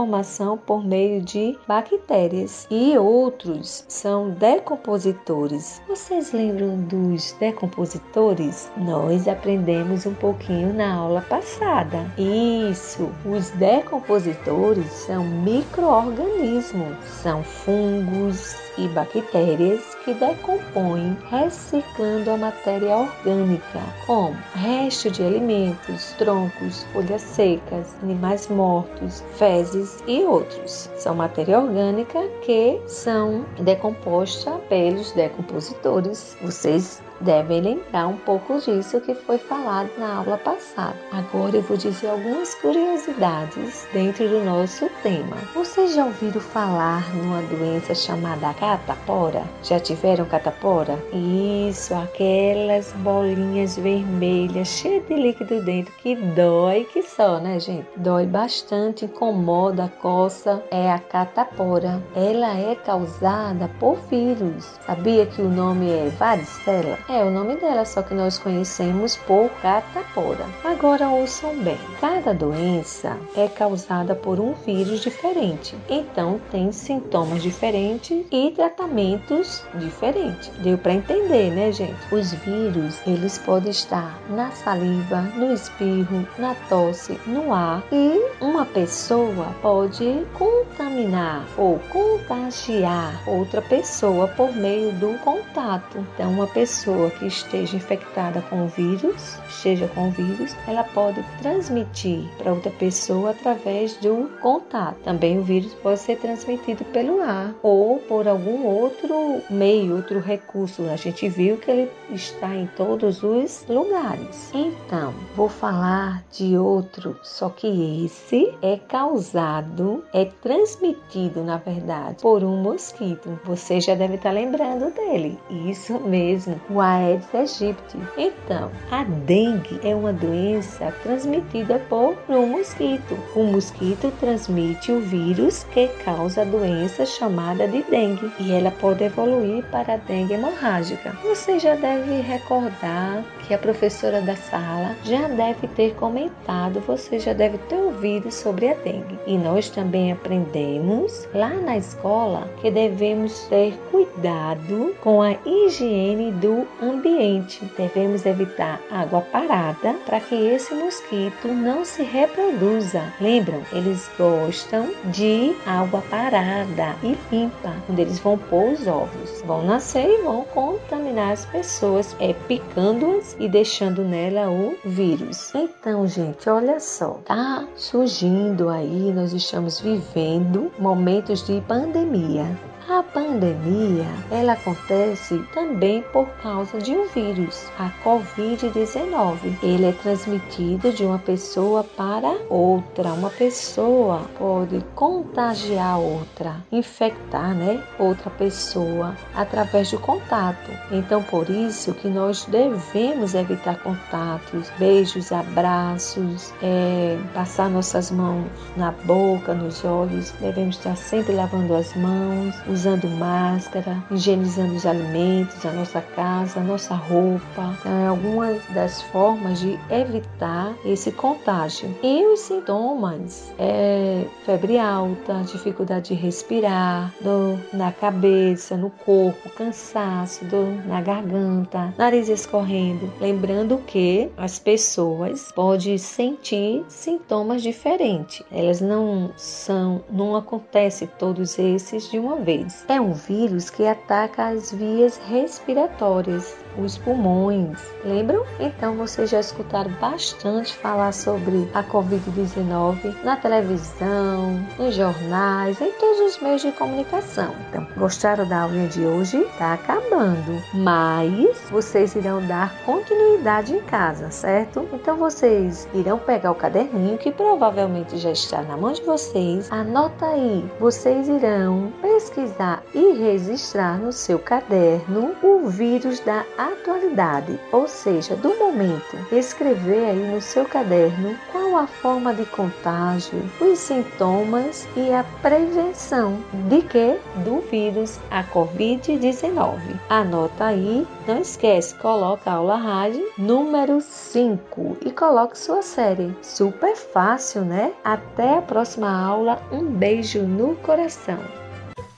transformação por meio de bactérias e outros são decompositores. Vocês lembram dos decompositores? Nós aprendemos um pouquinho na aula passada. Isso, os decompositores são microorganismos, são fungos, e bactérias que decompõem reciclando a matéria orgânica, como resto de alimentos, troncos, folhas secas, animais mortos, fezes e outros. São matéria orgânica que são decomposta pelos decompositores. Vocês devem lembrar um pouco disso que foi falado na aula passada. Agora eu vou dizer algumas curiosidades dentro do nosso tema. Vocês já ouviram falar numa doença chamada catapora? Já tiveram catapora? Isso, aquelas bolinhas vermelhas cheias de líquido dentro que dói que só, né, gente? Dói bastante, incomoda, coça. É a catapora. Ela é causada por vírus. Sabia que o nome é varicela? É o nome dela, só que nós conhecemos por catapora. Agora ouçam bem: cada doença é causada por um vírus diferente, então tem sintomas diferentes e tratamentos diferentes. Deu para entender, né, gente? Os vírus eles podem estar na saliva, no espirro, na tosse, no ar e uma pessoa pode contaminar ou contagiar outra pessoa por meio do contato. Então, uma pessoa pessoa que esteja infectada com o vírus, esteja com o vírus, ela pode transmitir para outra pessoa através do contato. Também o vírus pode ser transmitido pelo ar ou por algum outro meio, outro recurso. A gente viu que ele está em todos os lugares. Então, vou falar de outro, só que esse é causado, é transmitido, na verdade, por um mosquito. Você já deve estar lembrando dele. Isso mesmo, o Aedes aegypti. Então, a dengue é uma doença transmitida por um mosquito. O mosquito transmite o vírus que causa a doença chamada de dengue e ela pode evoluir para a dengue hemorrágica. Você já deve recordar que a professora da sala já deve ter comentado, você já deve ter ouvido sobre a dengue. E nós também aprendemos lá na escola que devemos ter cuidado com a higiene do ambiente. Devemos evitar água parada para que esse mosquito não se reproduza. Lembram? Eles gostam de água parada e limpa, quando eles vão pôr os ovos. Vão nascer e vão contaminar as pessoas, é, picando-as e deixando nela o vírus. Então, gente, olha só, tá surgindo aí, nós estamos vivendo momentos de pandemia. A pandemia, ela acontece também por causa de um vírus, a COVID-19. Ele é transmitido de uma pessoa para outra. Uma pessoa pode contagiar outra, infectar, né, outra pessoa através do contato. Então, por isso que nós devemos evitar contatos, beijos, abraços, é, passar nossas mãos na boca, nos olhos. Devemos estar sempre lavando as mãos, usando máscara, higienizando os alimentos, a nossa casa, a nossa roupa. Então, é algumas das formas de evitar esse contágio. E os sintomas é febre alta, dificuldade de respirar, dor na cabeça, no corpo, cansaço, dor na garganta, nariz escorrendo. Lembrando que as pessoas podem sentir sintomas diferentes. Elas não são, não acontece todos esses de uma vez. É um vírus que ataca as vias respiratórias os pulmões. Lembram? Então vocês já escutaram bastante falar sobre a Covid-19 na televisão, nos jornais, em todos os meios de comunicação. Então, gostaram da aula de hoje? Está acabando, mas vocês irão dar continuidade em casa, certo? Então vocês irão pegar o caderninho que provavelmente já está na mão de vocês. Anota aí. Vocês irão pesquisar e registrar no seu caderno o vírus da atualidade, ou seja, do momento. Escrever aí no seu caderno qual a forma de contágio, os sintomas e a prevenção de que? Do vírus a Covid-19. Anota aí, não esquece, coloca a aula rádio número 5 e coloque sua série. Super fácil, né? Até a próxima aula. Um beijo no coração.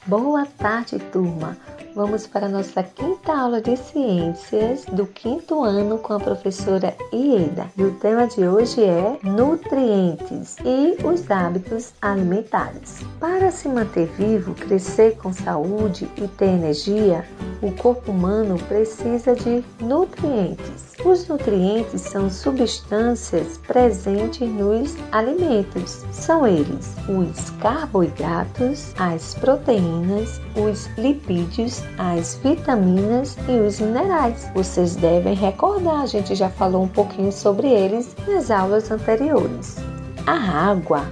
Boa tarde, turma. Vamos para a nossa quinta aula de ciências do quinto ano com a professora Ieda. E o tema de hoje é nutrientes e os hábitos alimentares. Para se manter vivo, crescer com saúde e ter energia, o corpo humano precisa de nutrientes. Os nutrientes são substâncias presentes nos alimentos. São eles os carboidratos, as proteínas, os lipídios, as vitaminas e os minerais. Vocês devem recordar, a gente já falou um pouquinho sobre eles nas aulas anteriores. A água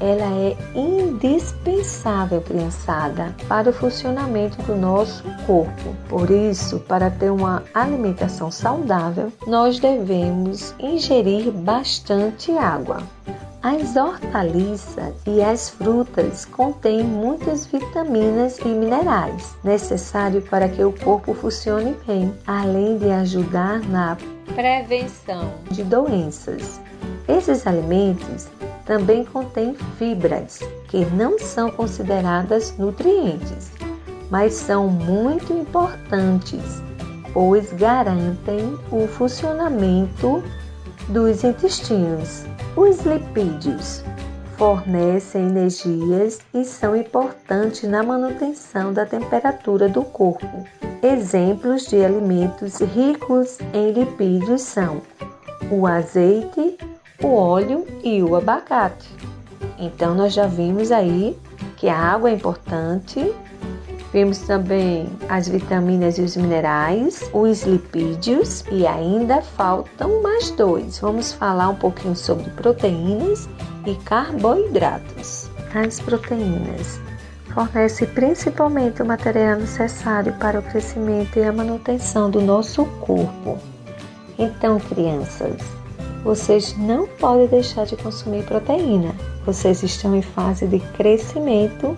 ela é indispensável, criançada, para o funcionamento do nosso corpo. Por isso, para ter uma alimentação saudável, nós devemos ingerir bastante água. As hortaliças e as frutas contêm muitas vitaminas e minerais necessários para que o corpo funcione bem, além de ajudar na prevenção de doenças. Esses alimentos também contêm fibras, que não são consideradas nutrientes, mas são muito importantes, pois garantem o funcionamento dos intestinos. Os lipídios fornecem energias e são importantes na manutenção da temperatura do corpo. Exemplos de alimentos ricos em lipídios são o azeite, o óleo e o abacate. Então nós já vimos aí que a água é importante. Vimos também as vitaminas e os minerais, os lipídios e ainda faltam mais dois. Vamos falar um pouquinho sobre proteínas e carboidratos. As proteínas fornecem principalmente o material necessário para o crescimento e a manutenção do nosso corpo. Então, crianças, vocês não podem deixar de consumir proteína. Vocês estão em fase de crescimento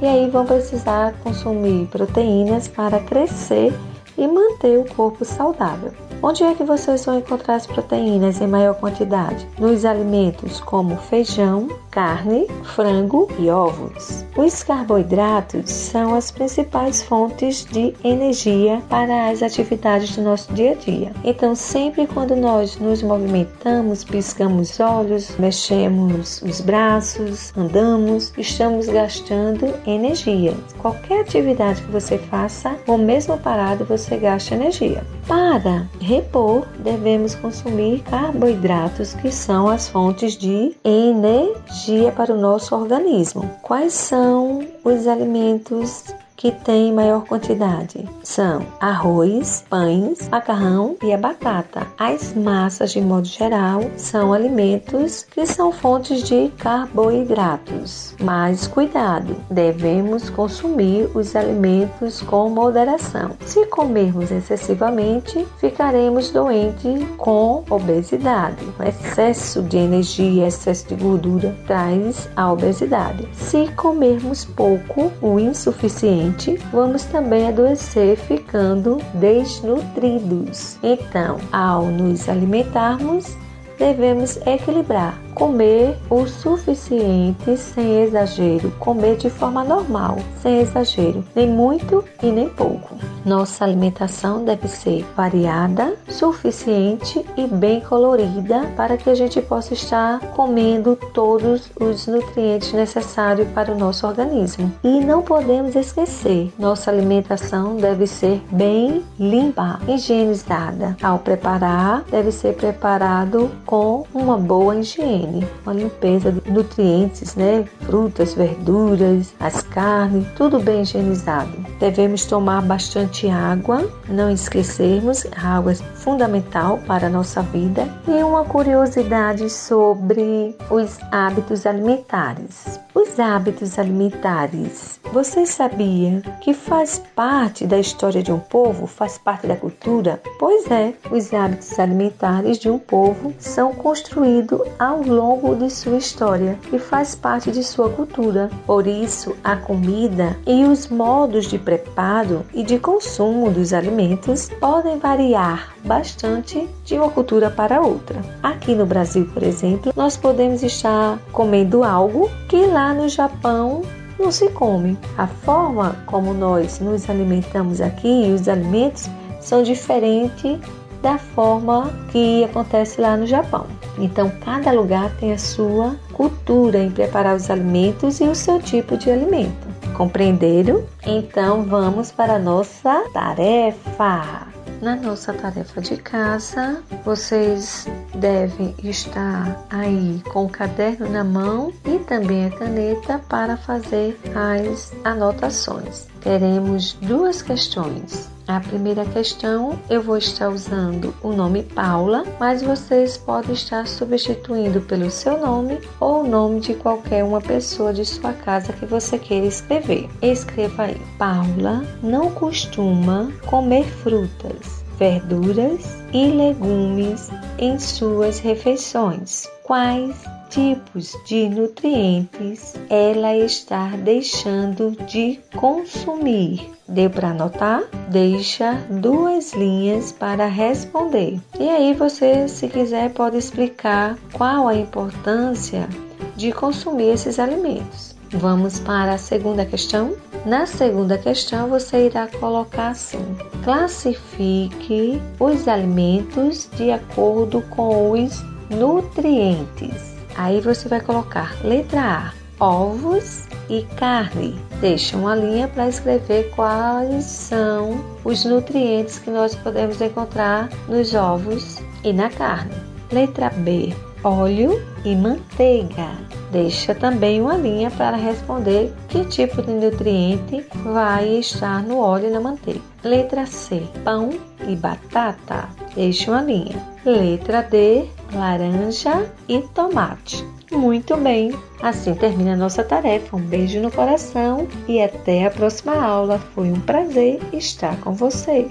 e aí vão precisar consumir proteínas para crescer e manter o corpo saudável. Onde é que vocês vão encontrar as proteínas em maior quantidade? Nos alimentos como feijão, carne, frango e ovos. Os carboidratos são as principais fontes de energia para as atividades do nosso dia a dia. Então, sempre quando nós nos movimentamos, piscamos olhos, mexemos os braços, andamos, estamos gastando energia. Qualquer atividade que você faça, ou mesmo parado, você gasta energia. Para repor, devemos consumir carboidratos, que são as fontes de energia para o nosso organismo. Quais são os alimentos que tem maior quantidade são arroz, pães, macarrão e a batata. As massas, de modo geral, são alimentos que são fontes de carboidratos. Mas cuidado, devemos consumir os alimentos com moderação. Se comermos excessivamente, ficaremos doentes com obesidade. O excesso de energia, excesso de gordura traz a obesidade. Se comermos pouco, o insuficiente vamos também adoecer ficando desnutridos. Então, ao nos alimentarmos, devemos equilibrar comer o suficiente sem exagero, comer de forma normal, sem exagero, nem muito e nem pouco. Nossa alimentação deve ser variada, suficiente e bem colorida para que a gente possa estar comendo todos os nutrientes necessários para o nosso organismo. E não podemos esquecer, nossa alimentação deve ser bem limpa, higienizada. Ao preparar, deve ser preparado com uma boa higiene higiene, uma limpeza de nutrientes, né? Frutas, verduras, as carnes, tudo bem higienizado. Devemos tomar bastante água, não esquecermos, a água é fundamental para a nossa vida. E uma curiosidade sobre os hábitos alimentares. Os hábitos alimentares. Você sabia que faz parte da história de um povo, faz parte da cultura? Pois é, os hábitos alimentares de um povo são construídos ao longo de sua história e faz parte de sua cultura. Por isso, a comida e os modos de preparo e de consumo dos alimentos podem variar bastante de uma cultura para outra. Aqui no Brasil, por exemplo, nós podemos estar comendo algo que lá no Japão não se come. A forma como nós nos alimentamos aqui e os alimentos são diferentes da forma que acontece lá no Japão. Então, cada lugar tem a sua cultura em preparar os alimentos e o seu tipo de alimento. Compreenderam? Então, vamos para a nossa tarefa. Na nossa tarefa de casa, vocês devem estar aí com o caderno na mão e também a caneta para fazer as anotações. Teremos duas questões. A primeira questão eu vou estar usando o nome Paula, mas vocês podem estar substituindo pelo seu nome ou o nome de qualquer uma pessoa de sua casa que você queira escrever. Escreva aí: Paula não costuma comer frutas, verduras e legumes em suas refeições. Quais tipos de nutrientes ela está deixando de consumir? Deu para anotar? Deixa duas linhas para responder. E aí você, se quiser, pode explicar qual a importância de consumir esses alimentos. Vamos para a segunda questão? Na segunda questão, você irá colocar assim: classifique os alimentos de acordo com os nutrientes. Aí você vai colocar letra A: ovos e carne. Deixa uma linha para escrever quais são os nutrientes que nós podemos encontrar nos ovos e na carne. Letra B: óleo e manteiga. Deixa também uma linha para responder que tipo de nutriente vai estar no óleo e na manteiga. Letra C: pão e batata. Deixa uma linha. Letra D: laranja e tomate. Muito bem, assim termina a nossa tarefa. Um beijo no coração e até a próxima aula. Foi um prazer estar com você.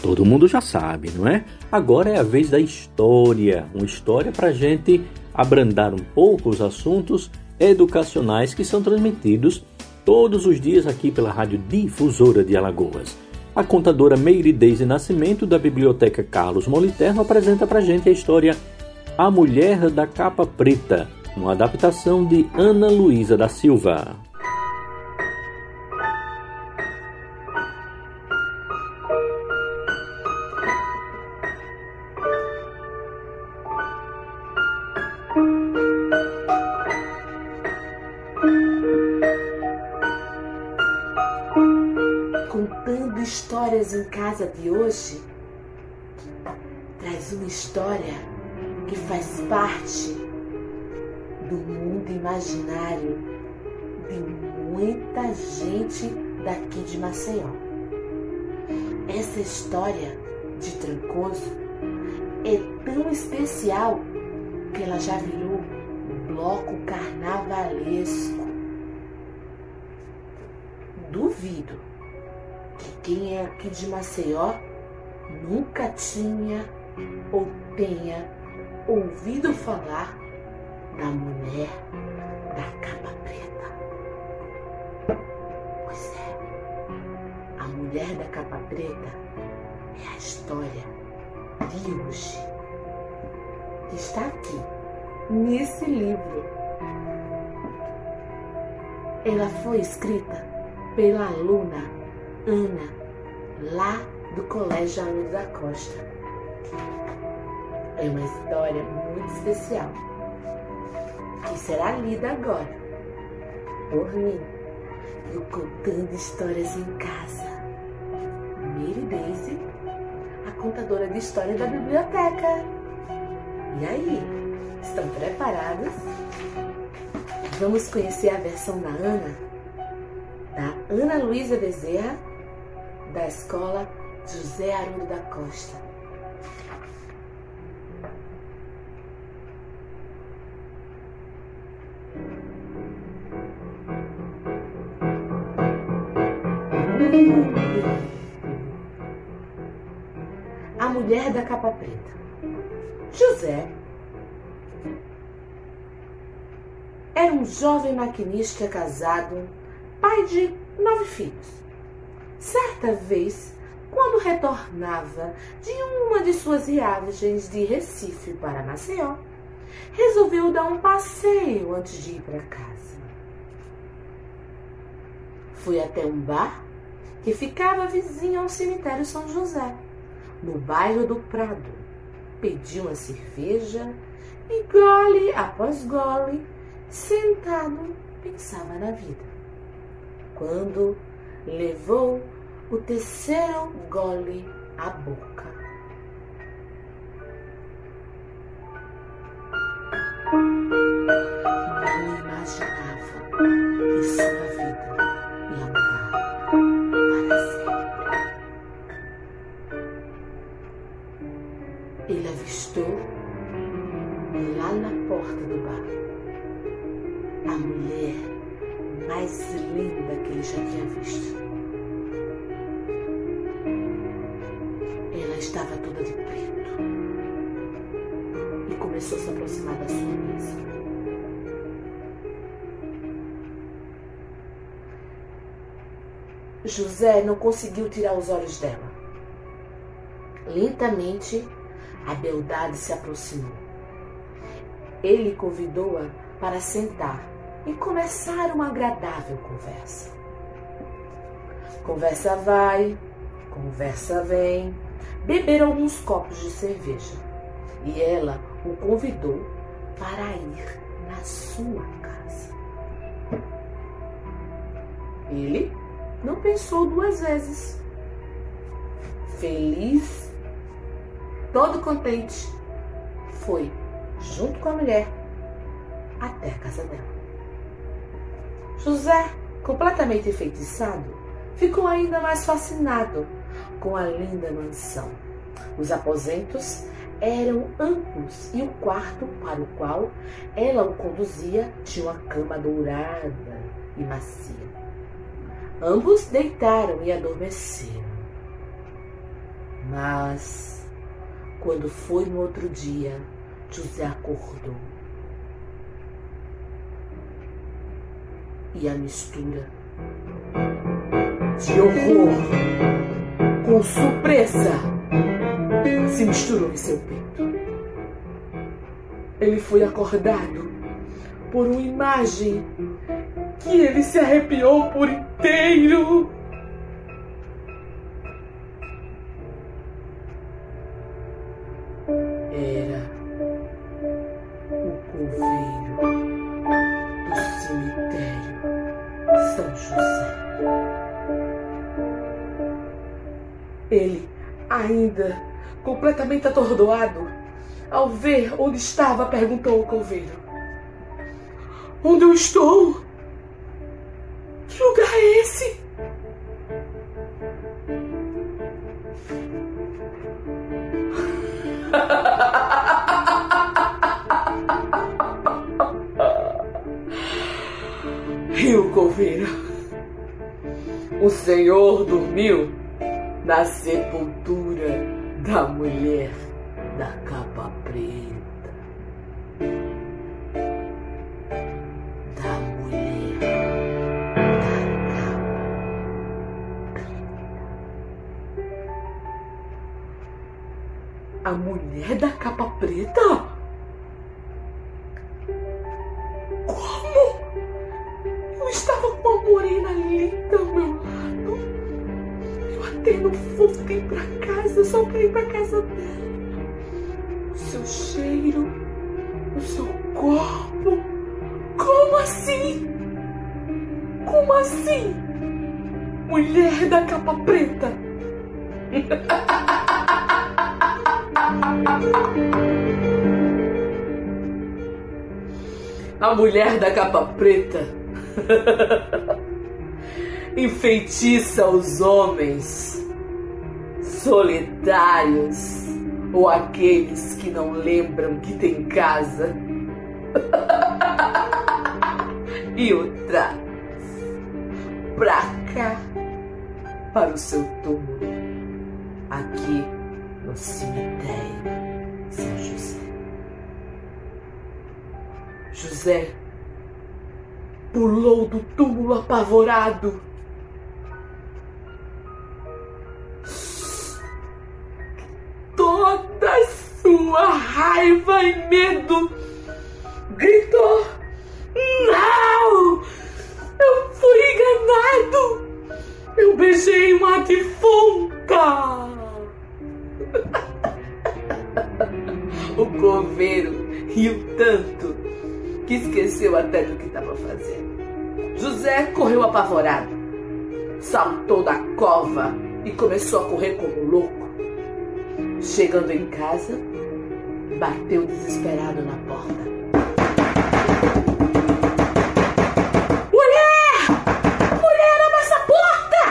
Todo mundo já sabe, não é? Agora é a vez da história. Uma história para gente abrandar um pouco os assuntos educacionais que são transmitidos todos os dias aqui pela Rádio Difusora de Alagoas. A contadora Meire Deise Nascimento, da Biblioteca Carlos Moliterno, apresenta para gente a história A Mulher da Capa Preta, uma adaptação de Ana Luísa da Silva. Em casa de hoje traz uma história que faz parte do mundo imaginário de muita gente daqui de Maceió. Essa história de Trancoso é tão especial que ela já virou um bloco carnavalesco. Duvido quem é aqui de Maceió nunca tinha ou tenha ouvido falar da mulher da capa preta. Pois é, a mulher da capa preta é a história de hoje está aqui nesse livro. Ela foi escrita pela aluna Ana, lá do Colégio Amigo da Costa. É uma história muito especial que será lida agora por mim, do Contando Histórias em Casa. Miri Daisy, a contadora de história da biblioteca. E aí, estão preparados? Vamos conhecer a versão da Ana? Da Ana Luísa Bezerra da Escola José Haroldo da Costa. A mulher da capa preta. José era um jovem maquinista casado, pai de nove filhos. Certa vez, quando retornava de uma de suas viagens de Recife para Maceió, resolveu dar um passeio antes de ir para casa. Foi até um bar que ficava vizinho ao cemitério São José, no bairro do Prado. Pediu uma cerveja e, gole após gole, sentado, pensava na vida. Quando levou o terceiro gole à boca. José não conseguiu tirar os olhos dela. Lentamente, a beldade se aproximou. Ele convidou-a para sentar e começar uma agradável conversa. Conversa vai, conversa vem, beberam alguns copos de cerveja e ela o convidou para ir na sua casa. Ele não pensou duas vezes. Feliz, todo contente, foi junto com a mulher até a casa dela. José, completamente enfeitiçado, ficou ainda mais fascinado com a linda mansão. Os aposentos eram amplos e o quarto para o qual ela o conduzia tinha uma cama dourada e macia. Ambos deitaram e adormeceram. Mas, quando foi no outro dia, José acordou. E a mistura de horror com surpresa se misturou em seu peito. Ele foi acordado por uma imagem que ele se arrepiou por inteiro. Era o coveiro do cemitério São José. Ele, ainda completamente atordoado, ao ver onde estava, perguntou ao coveiro: Onde eu estou? Que lugar é esse? [laughs] Rio Coveiro. O senhor dormiu na sepultura da mulher da capa A mulher da capa preta? Como? Eu estava com uma morena linda ao meu lado. Eu até não voltei pra casa só pra ir pra casa dela. O seu cheiro, o seu corpo. Como assim? Como assim? Mulher da capa preta. [laughs] A mulher da capa preta. Enfeitiça os homens solitários ou aqueles que não lembram que tem casa. [laughs] E o traz pra cá para o seu túmulo aqui no cemitério José. José pulou do túmulo apavorado. Toda sua raiva e medo gritou: Não! Eu fui enganado! Eu beijei uma defunta! [laughs] o coveiro riu tanto que esqueceu até do que estava fazendo. José correu apavorado, saltou da cova e começou a correr como louco. Chegando em casa, bateu desesperado na porta. Mulher! Mulher, abre essa porta!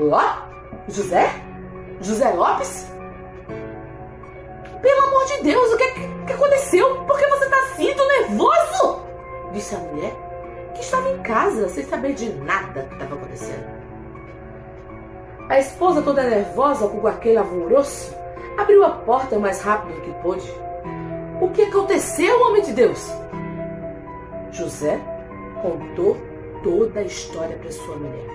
Ó, José? José Lopes? Pelo amor de Deus, o que, que aconteceu? Por que você tá assim, tão nervoso? Disse a mulher, que estava em casa, sem saber de nada que estava acontecendo. A esposa, toda nervosa com aquele alvoroço, abriu a porta o mais rápido que pôde. O que aconteceu, homem de Deus? José contou toda a história para sua mulher.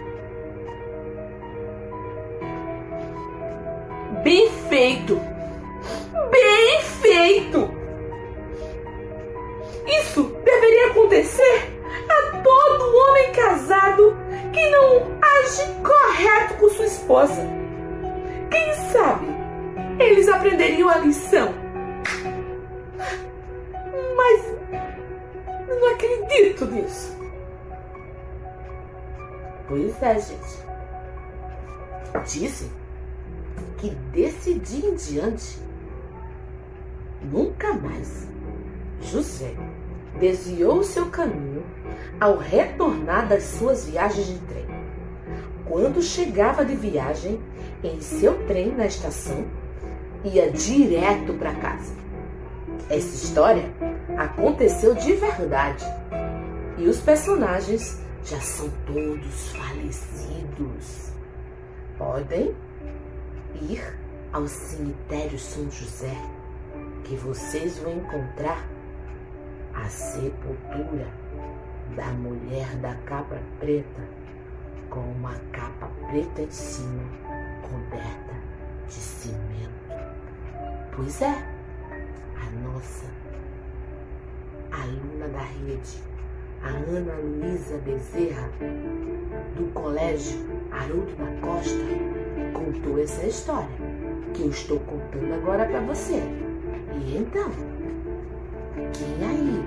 Bem feito! Bem feito! Isso deveria acontecer a todo homem casado que não age correto com sua esposa. Quem sabe eles aprenderiam a lição. Mas não acredito nisso. Pois é, gente. Dizem que desse dia em diante, nunca mais José desviou seu caminho ao retornar das suas viagens de trem. Quando chegava de viagem em seu trem na estação, ia direto para casa. Essa história aconteceu de verdade e os personagens já são todos falecidos. Podem ir ao cemitério São José, que vocês vão encontrar a sepultura da mulher da capa preta com uma capa preta em cima, coberta de cimento. Pois é, a nossa aluna da rede, a Ana Luísa Bezerra, do Colégio Haroldo da Costa, contou essa história que eu estou contando agora para você. E então, quem aí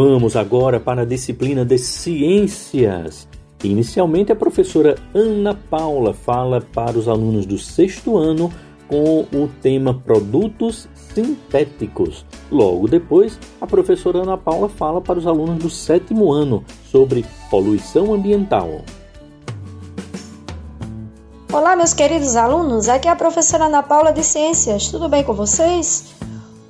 Vamos agora para a disciplina de ciências. Inicialmente, a professora Ana Paula fala para os alunos do sexto ano com o tema Produtos Sintéticos. Logo depois, a professora Ana Paula fala para os alunos do sétimo ano sobre poluição ambiental. Olá, meus queridos alunos, aqui é a professora Ana Paula de Ciências, tudo bem com vocês?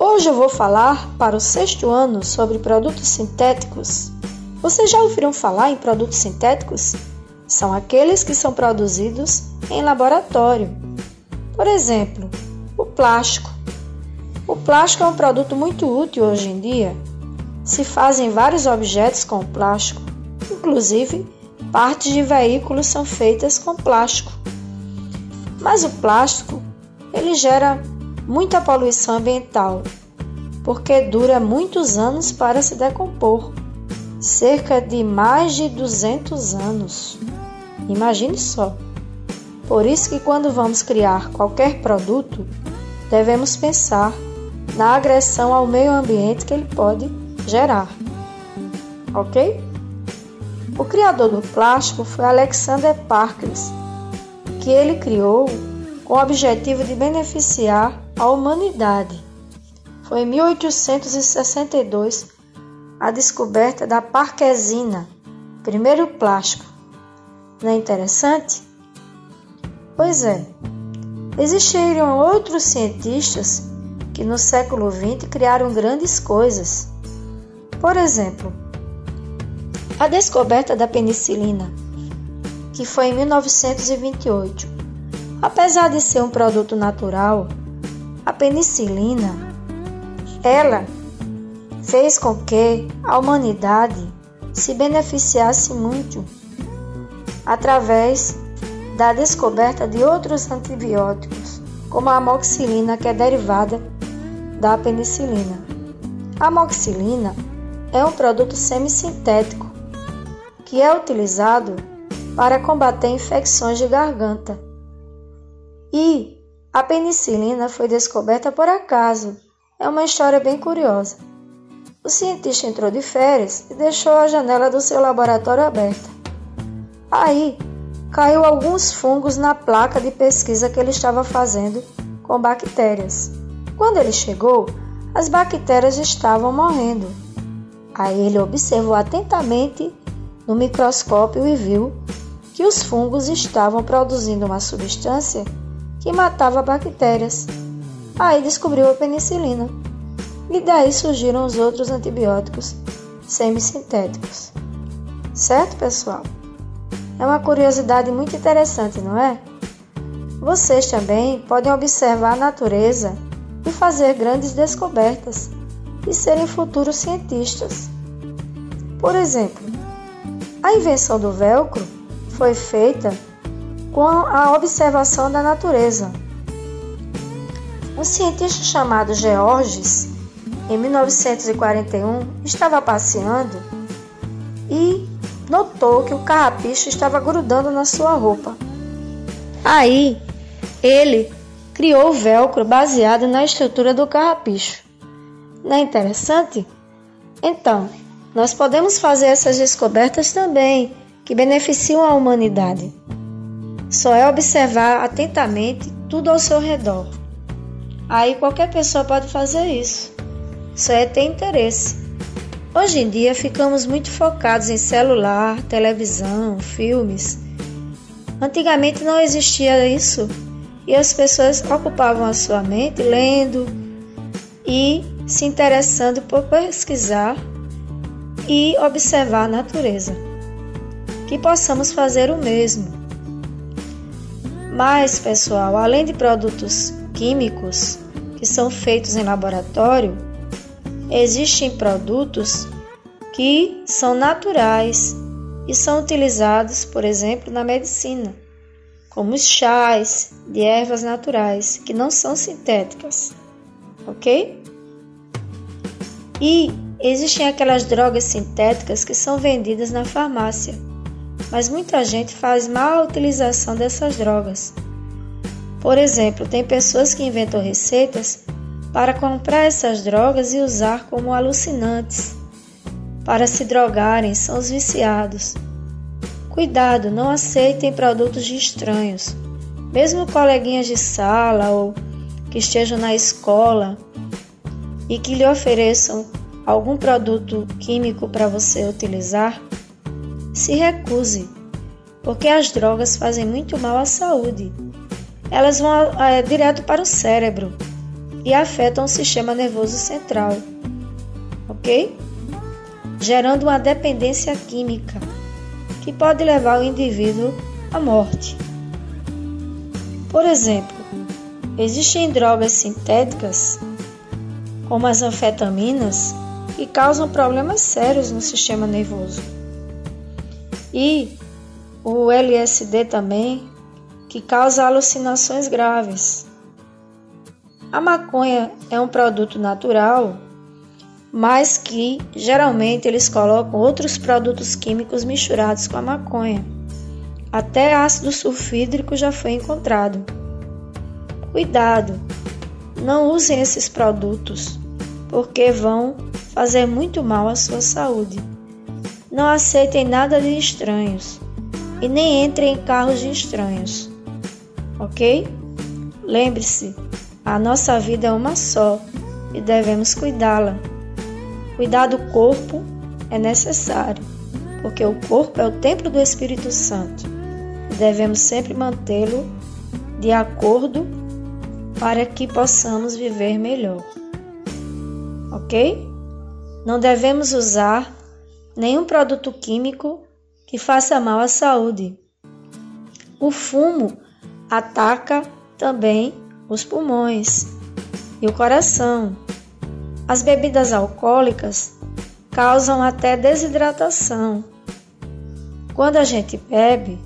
Hoje eu vou falar para o sexto ano sobre produtos sintéticos. Vocês já ouviram falar em produtos sintéticos? São aqueles que são produzidos em laboratório. Por exemplo, o plástico. O plástico é um produto muito útil hoje em dia. Se fazem vários objetos com plástico, inclusive partes de veículos são feitas com plástico. Mas o plástico, ele gera muita poluição ambiental, porque dura muitos anos para se decompor, cerca de mais de 200 anos. Imagine só. Por isso que quando vamos criar qualquer produto, devemos pensar na agressão ao meio ambiente que ele pode gerar. Ok? O criador do plástico foi Alexander Parkes, que ele criou com o objetivo de beneficiar a humanidade. Foi em 1862 a descoberta da parquesina, primeiro plástico. Não é interessante? Pois é, existiram outros cientistas que no século XX criaram grandes coisas. Por exemplo, a descoberta da penicilina, que foi em 1928. Apesar de ser um produto natural, a penicilina, ela fez com que a humanidade se beneficiasse muito através da descoberta de outros antibióticos, como a amoxicilina, que é derivada da penicilina. A amoxicilina é um produto semissintético que é utilizado para combater infecções de garganta. E a penicilina foi descoberta por acaso. É uma história bem curiosa. O cientista entrou de férias e deixou a janela do seu laboratório aberta. Aí, caiu alguns fungos na placa de pesquisa que ele estava fazendo com bactérias. Quando ele chegou, as bactérias estavam morrendo. Aí ele observou atentamente no microscópio e viu que os fungos estavam produzindo uma substância que matava bactérias. Aí descobriu a penicilina. E daí surgiram os outros antibióticos semissintéticos. Certo, pessoal? É uma curiosidade muito interessante, não é? Vocês também podem observar a natureza e fazer grandes descobertas e serem futuros cientistas. Por exemplo, a invenção do velcro foi feita com a observação da natureza. Um cientista chamado Georges, em 1941, estava passeando e notou que o carrapicho estava grudando na sua roupa. Aí, ele criou o velcro baseado na estrutura do carrapicho. Não é interessante? Então, nós podemos fazer essas descobertas também, que beneficiam a humanidade. Só é observar atentamente tudo ao seu redor. Aí qualquer pessoa pode fazer isso. Só é ter interesse. Hoje em dia ficamos muito focados em celular, televisão, filmes. Antigamente não existia isso e as pessoas ocupavam a sua mente lendo e se interessando por pesquisar e observar a natureza. Que possamos fazer o mesmo. Mas, pessoal, além de produtos químicos que são feitos em laboratório, existem produtos que são naturais e são utilizados, por exemplo, na medicina, como os chás de ervas naturais, que não são sintéticas, ok? E existem aquelas drogas sintéticas que são vendidas na farmácia, mas muita gente faz mal utilização dessas drogas. Por exemplo, tem pessoas que inventam receitas para comprar essas drogas e usar como alucinantes. Para se drogarem, são os viciados. Cuidado, não aceitem produtos de estranhos. Mesmo coleguinhas de sala ou que estejam na escola e que lhe ofereçam algum produto químico para você utilizar, se recuse, porque as drogas fazem muito mal à saúde elas vão é, direto para o cérebro e afetam o sistema nervoso central, ok? Gerando uma dependência química que pode levar o indivíduo à morte. Por exemplo, existem drogas sintéticas, como as anfetaminas, que causam problemas sérios no sistema nervoso. E o LSD também que causa alucinações graves. A maconha é um produto natural, mas que geralmente eles colocam outros produtos químicos misturados com a maconha. Até ácido sulfídrico já foi encontrado. Cuidado, não usem esses produtos, porque vão fazer muito mal à sua saúde. Não aceitem nada de estranhos e nem entrem em carros de estranhos ok? Lembre-se, a nossa vida é uma só e devemos cuidá-la. Cuidar do corpo é necessário, porque o corpo é o templo do Espírito Santo e devemos sempre mantê-lo de acordo para que possamos viver melhor. Ok? Não devemos usar nenhum produto químico que faça mal à saúde. O fumo ataca também os pulmões e o coração. As bebidas alcoólicas causam até desidratação. Quando a gente bebe,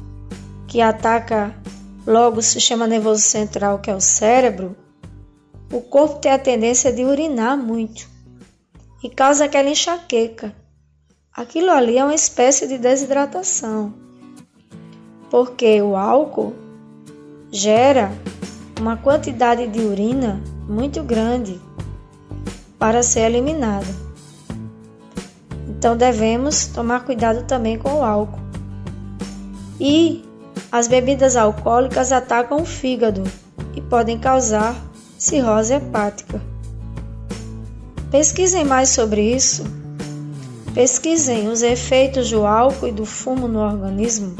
que ataca logo o sistema nervoso central, que é o cérebro, o corpo tem a tendência de urinar muito e causa aquela enxaqueca. Aquilo ali é uma espécie de desidratação, porque o álcool gera uma quantidade de urina muito grande para ser eliminada. Então devemos tomar cuidado também com o álcool. E as bebidas alcoólicas atacam o fígado e podem causar cirrose hepática. Pesquisem mais sobre isso. Pesquisem os efeitos do álcool e do fumo no organismo.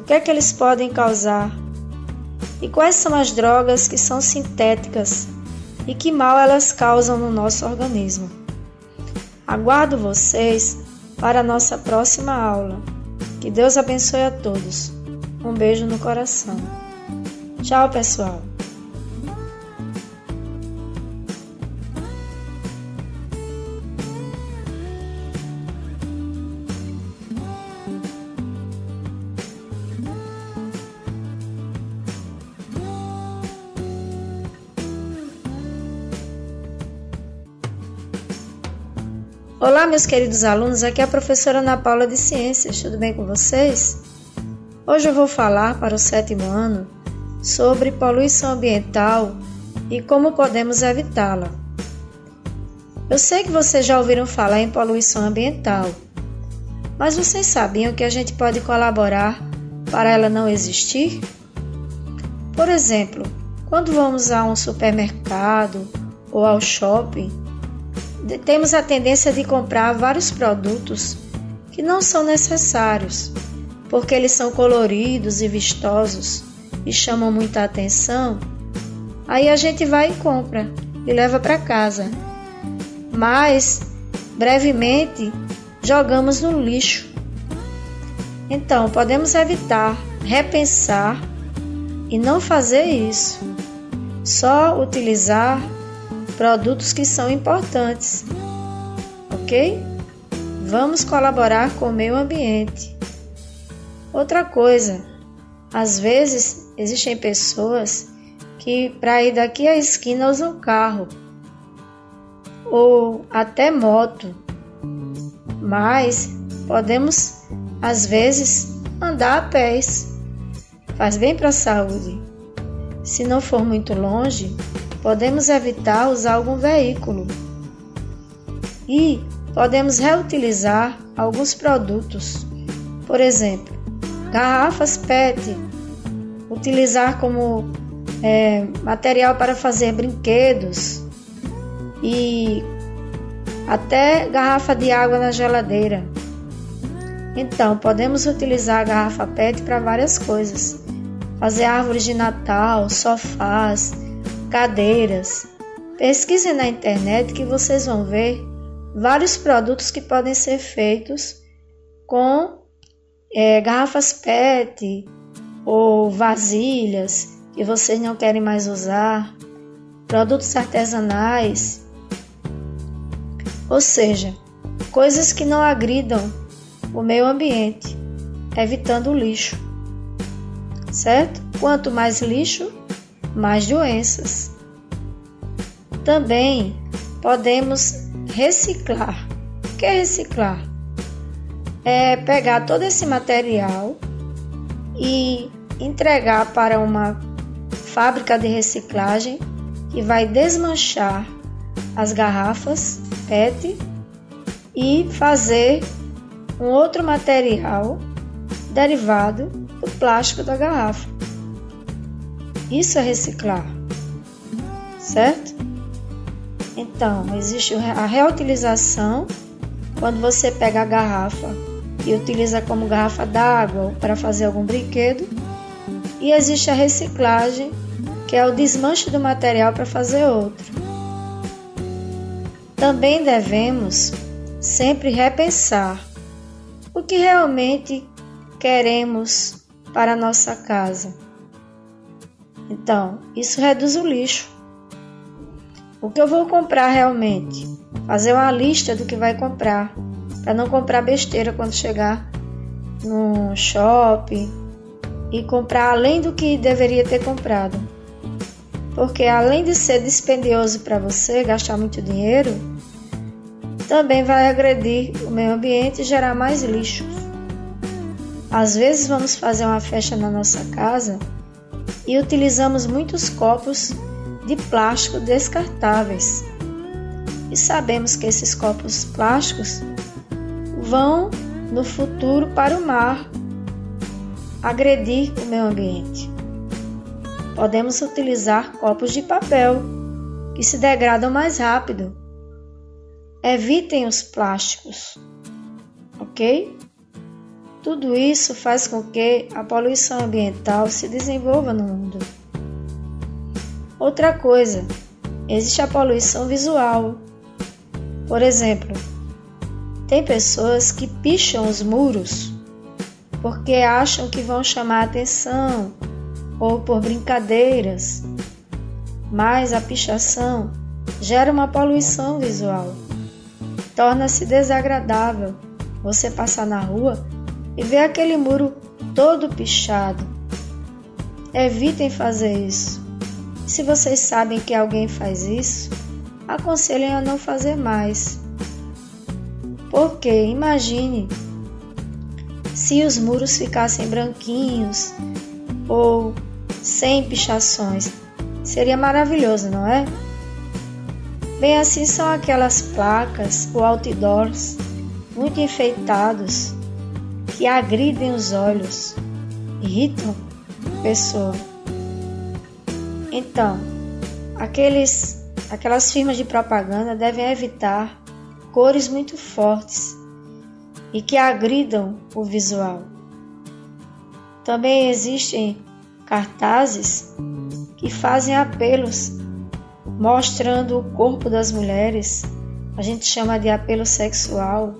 O que é que eles podem causar? E quais são as drogas que são sintéticas e que mal elas causam no nosso organismo? Aguardo vocês para a nossa próxima aula. Que Deus abençoe a todos. Um beijo no coração. Tchau, pessoal. Olá, meus queridos alunos, aqui é a professora Ana Paula de Ciências, tudo bem com vocês? Hoje eu vou falar para o sétimo ano sobre poluição ambiental e como podemos evitá-la. Eu sei que vocês já ouviram falar em poluição ambiental, mas vocês sabiam que a gente pode colaborar para ela não existir? Por exemplo, quando vamos a um supermercado ou ao shopping, temos a tendência de comprar vários produtos que não são necessários, porque eles são coloridos e vistosos e chamam muita atenção. Aí a gente vai e compra e leva para casa. Mas brevemente jogamos no lixo. Então, podemos evitar, repensar e não fazer isso. Só utilizar produtos que são importantes, ok? Vamos colaborar com o meio ambiente. Outra coisa, às vezes existem pessoas que para ir daqui à esquina usam carro ou até moto, mas podemos às vezes andar a pés. Faz bem para a saúde. Se não for muito longe, podemos evitar usar algum veículo e podemos reutilizar alguns produtos. Por exemplo, garrafas PET, utilizar como é, material para fazer brinquedos e até garrafa de água na geladeira. Então, podemos utilizar a garrafa PET para várias coisas. Fazer árvores de Natal, sofás, cadeiras. Pesquise na internet que vocês vão ver vários produtos que podem ser feitos com é, garrafas PET ou vasilhas que vocês não querem mais usar, produtos artesanais, ou seja, coisas que não agridam o meio ambiente, evitando o lixo. Certo? Quanto mais lixo, mais doenças. Também podemos reciclar. O que é reciclar? É pegar todo esse material e entregar para uma fábrica de reciclagem que vai desmanchar as garrafas PET e fazer um outro material derivado do plástico da garrafa. Isso é reciclar, certo? Então, existe a reutilização quando você pega a garrafa e utiliza como garrafa d'água para fazer algum brinquedo, e existe a reciclagem, que é o desmanche do material para fazer outro. Também devemos sempre repensar o que realmente queremos para nossa casa então, isso reduz o lixo. O que eu vou comprar realmente? Fazer uma lista do que vai comprar, para não comprar besteira quando chegar no shopping e comprar além do que deveria ter comprado. Porque além de ser dispendioso para você, gastar muito dinheiro, também vai agredir o meio ambiente e gerar mais lixo. Às vezes vamos fazer uma festa na nossa casa e utilizamos muitos copos de plástico descartáveis. E sabemos que esses copos plásticos vão no futuro para o mar. agredir o meio ambiente. Podemos utilizar copos de papel, que se degradam mais rápido. Evitem os plásticos, ok? Tudo isso faz com que a poluição ambiental se desenvolva no mundo. Outra coisa, existe a poluição visual. Por exemplo, tem pessoas que picham os muros porque acham que vão chamar atenção ou por brincadeiras, mas a pichação gera uma poluição visual. Torna-se desagradável você passar na rua e ver aquele muro todo pichado. Evitem fazer isso. Se vocês sabem que alguém faz isso, aconselhem a não fazer mais. Porque imagine se os muros ficassem branquinhos ou sem pichações. Seria maravilhoso, não é? Bem assim são aquelas placas ou outdoors muito enfeitados que agridem os olhos, irritam a pessoa. Então, aqueles, aquelas firmas de propaganda devem evitar cores muito fortes e que agridam o visual. Também existem cartazes que fazem apelos mostrando o corpo das mulheres, a gente chama de apelo sexual.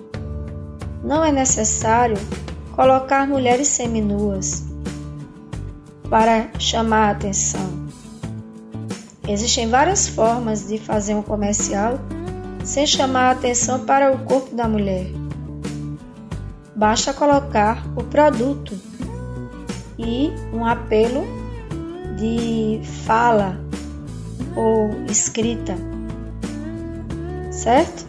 Não é necessário colocar mulheres seminuas para chamar a atenção. Existem várias formas de fazer um comercial sem chamar a atenção para o corpo da mulher. Basta colocar o produto e um apelo de fala ou escrita, certo?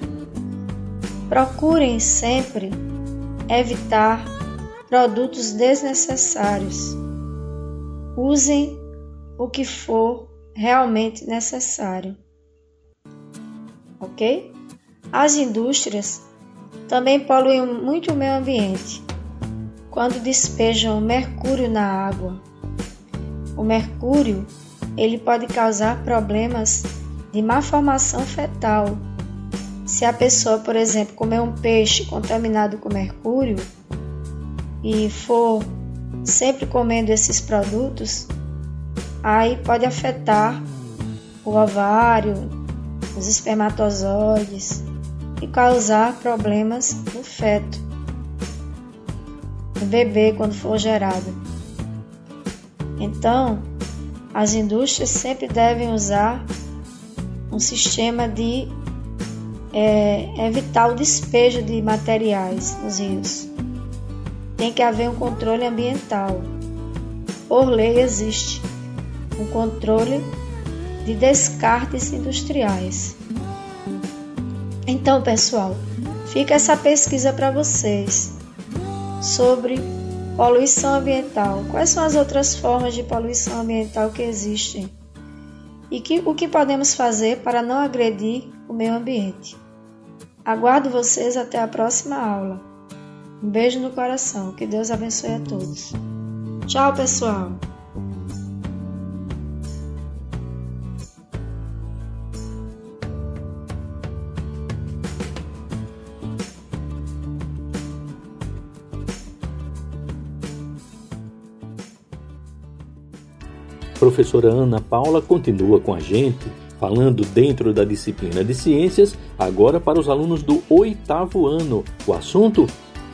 Procurem sempre evitar produtos desnecessários. Usem o que for realmente necessário. Ok? As indústrias também poluem muito o meio ambiente quando despejam mercúrio na água. O mercúrio ele pode causar problemas de má formação fetal. Se a pessoa, por exemplo, comer um peixe contaminado com mercúrio e for sempre comendo esses produtos, aí pode afetar o ovário, os espermatozoides e causar problemas no feto do bebê quando for gerado. Então, as indústrias sempre devem usar um sistema de é, evitar o despejo de materiais nos rios. Tem que haver um controle ambiental. Por lei existe um controle de descartes industriais. Então, pessoal, fica essa pesquisa para vocês sobre poluição ambiental. Quais são as outras formas de poluição ambiental que existem? E que, o que podemos fazer para não agredir o meio ambiente? Aguardo vocês até a próxima aula. Um beijo no coração. Que Deus abençoe a todos. Tchau, pessoal! professora Ana Paula continua com a gente, falando dentro da disciplina de ciências, agora para os alunos do oitavo ano. O assunto: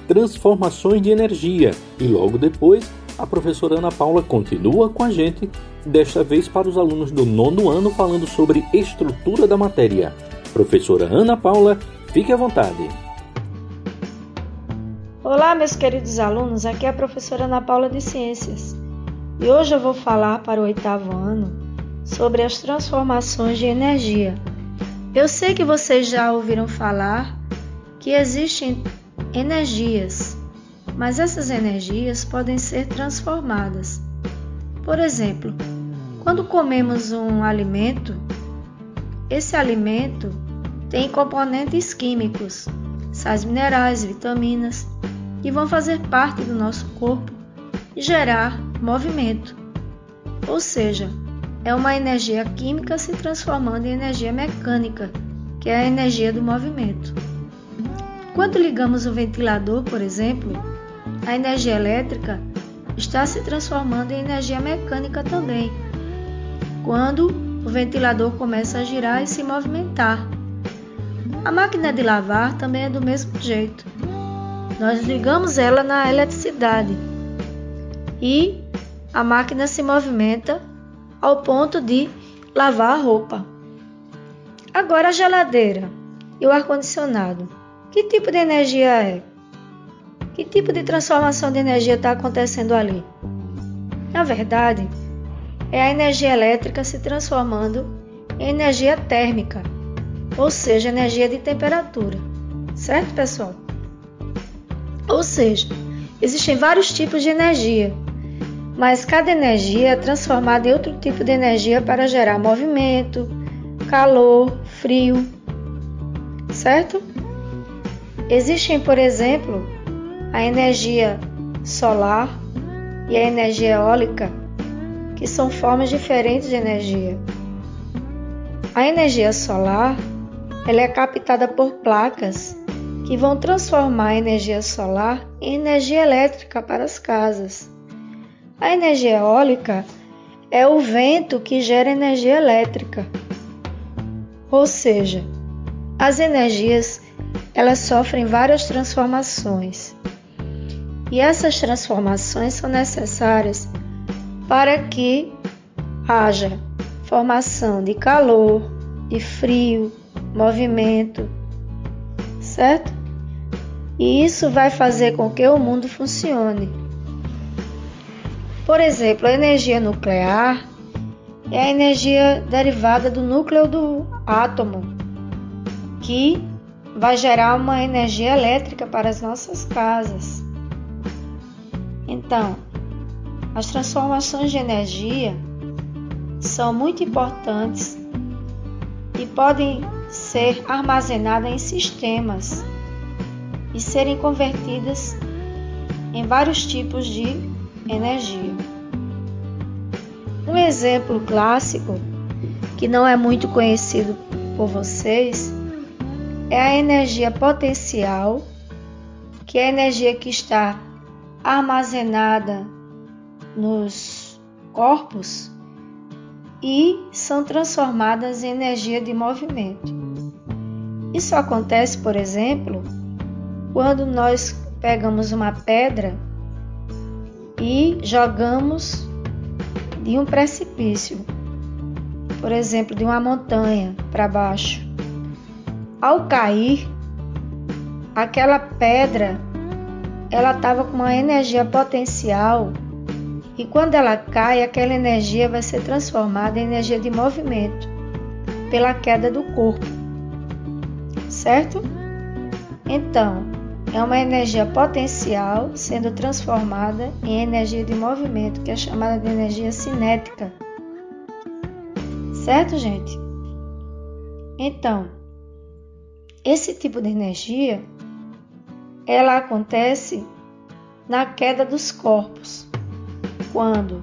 transformações de energia. E logo depois, a professora Ana Paula continua com a gente, desta vez para os alunos do nono ano, falando sobre estrutura da matéria. Professora Ana Paula, fique à vontade. Olá, meus queridos alunos, aqui é a professora Ana Paula de Ciências. E hoje eu vou falar para o oitavo ano sobre as transformações de energia. Eu sei que vocês já ouviram falar que existem energias, mas essas energias podem ser transformadas. Por exemplo, quando comemos um alimento, esse alimento tem componentes químicos, sais minerais, vitaminas, que vão fazer parte do nosso corpo e gerar movimento. Ou seja, é uma energia química se transformando em energia mecânica, que é a energia do movimento. Quando ligamos o ventilador, por exemplo, a energia elétrica está se transformando em energia mecânica também. Quando o ventilador começa a girar e se movimentar. A máquina de lavar também é do mesmo jeito. Nós ligamos ela na eletricidade e a máquina se movimenta ao ponto de lavar a roupa. Agora a geladeira e o ar-condicionado. Que tipo de energia é? Que tipo de transformação de energia está acontecendo ali? Na verdade, é a energia elétrica se transformando em energia térmica, ou seja, energia de temperatura. Certo, pessoal? Ou seja, existem vários tipos de energia mas cada energia é transformada em outro tipo de energia para gerar movimento, calor, frio, certo? Existem, por exemplo, a energia solar e a energia eólica, que são formas diferentes de energia. A energia solar ela é captada por placas que vão transformar a energia solar em energia elétrica para as casas. A energia eólica é o vento que gera energia elétrica. Ou seja, as energias elas sofrem várias transformações. E essas transformações são necessárias para que haja formação de calor, de frio, movimento, certo? E isso vai fazer com que o mundo funcione. Por exemplo, a energia nuclear é a energia derivada do núcleo do átomo, que vai gerar uma energia elétrica para as nossas casas. Então, as transformações de energia são muito importantes e podem ser armazenadas em sistemas e serem convertidas em vários tipos de energia. Um exemplo clássico, que não é muito conhecido por vocês, é a energia potencial, que é a energia que está armazenada nos corpos e são transformadas em energia de movimento. Isso acontece, por exemplo, quando nós pegamos uma pedra e jogamos de um precipício, por exemplo, de uma montanha para baixo. Ao cair, aquela pedra ela estava com uma energia potencial e quando ela cai, aquela energia vai ser transformada em energia de movimento pela queda do corpo, certo? Então, é uma energia potencial sendo transformada em energia de movimento, que é chamada de energia cinética. Certo, gente? Então, esse tipo de energia ela acontece na queda dos corpos, quando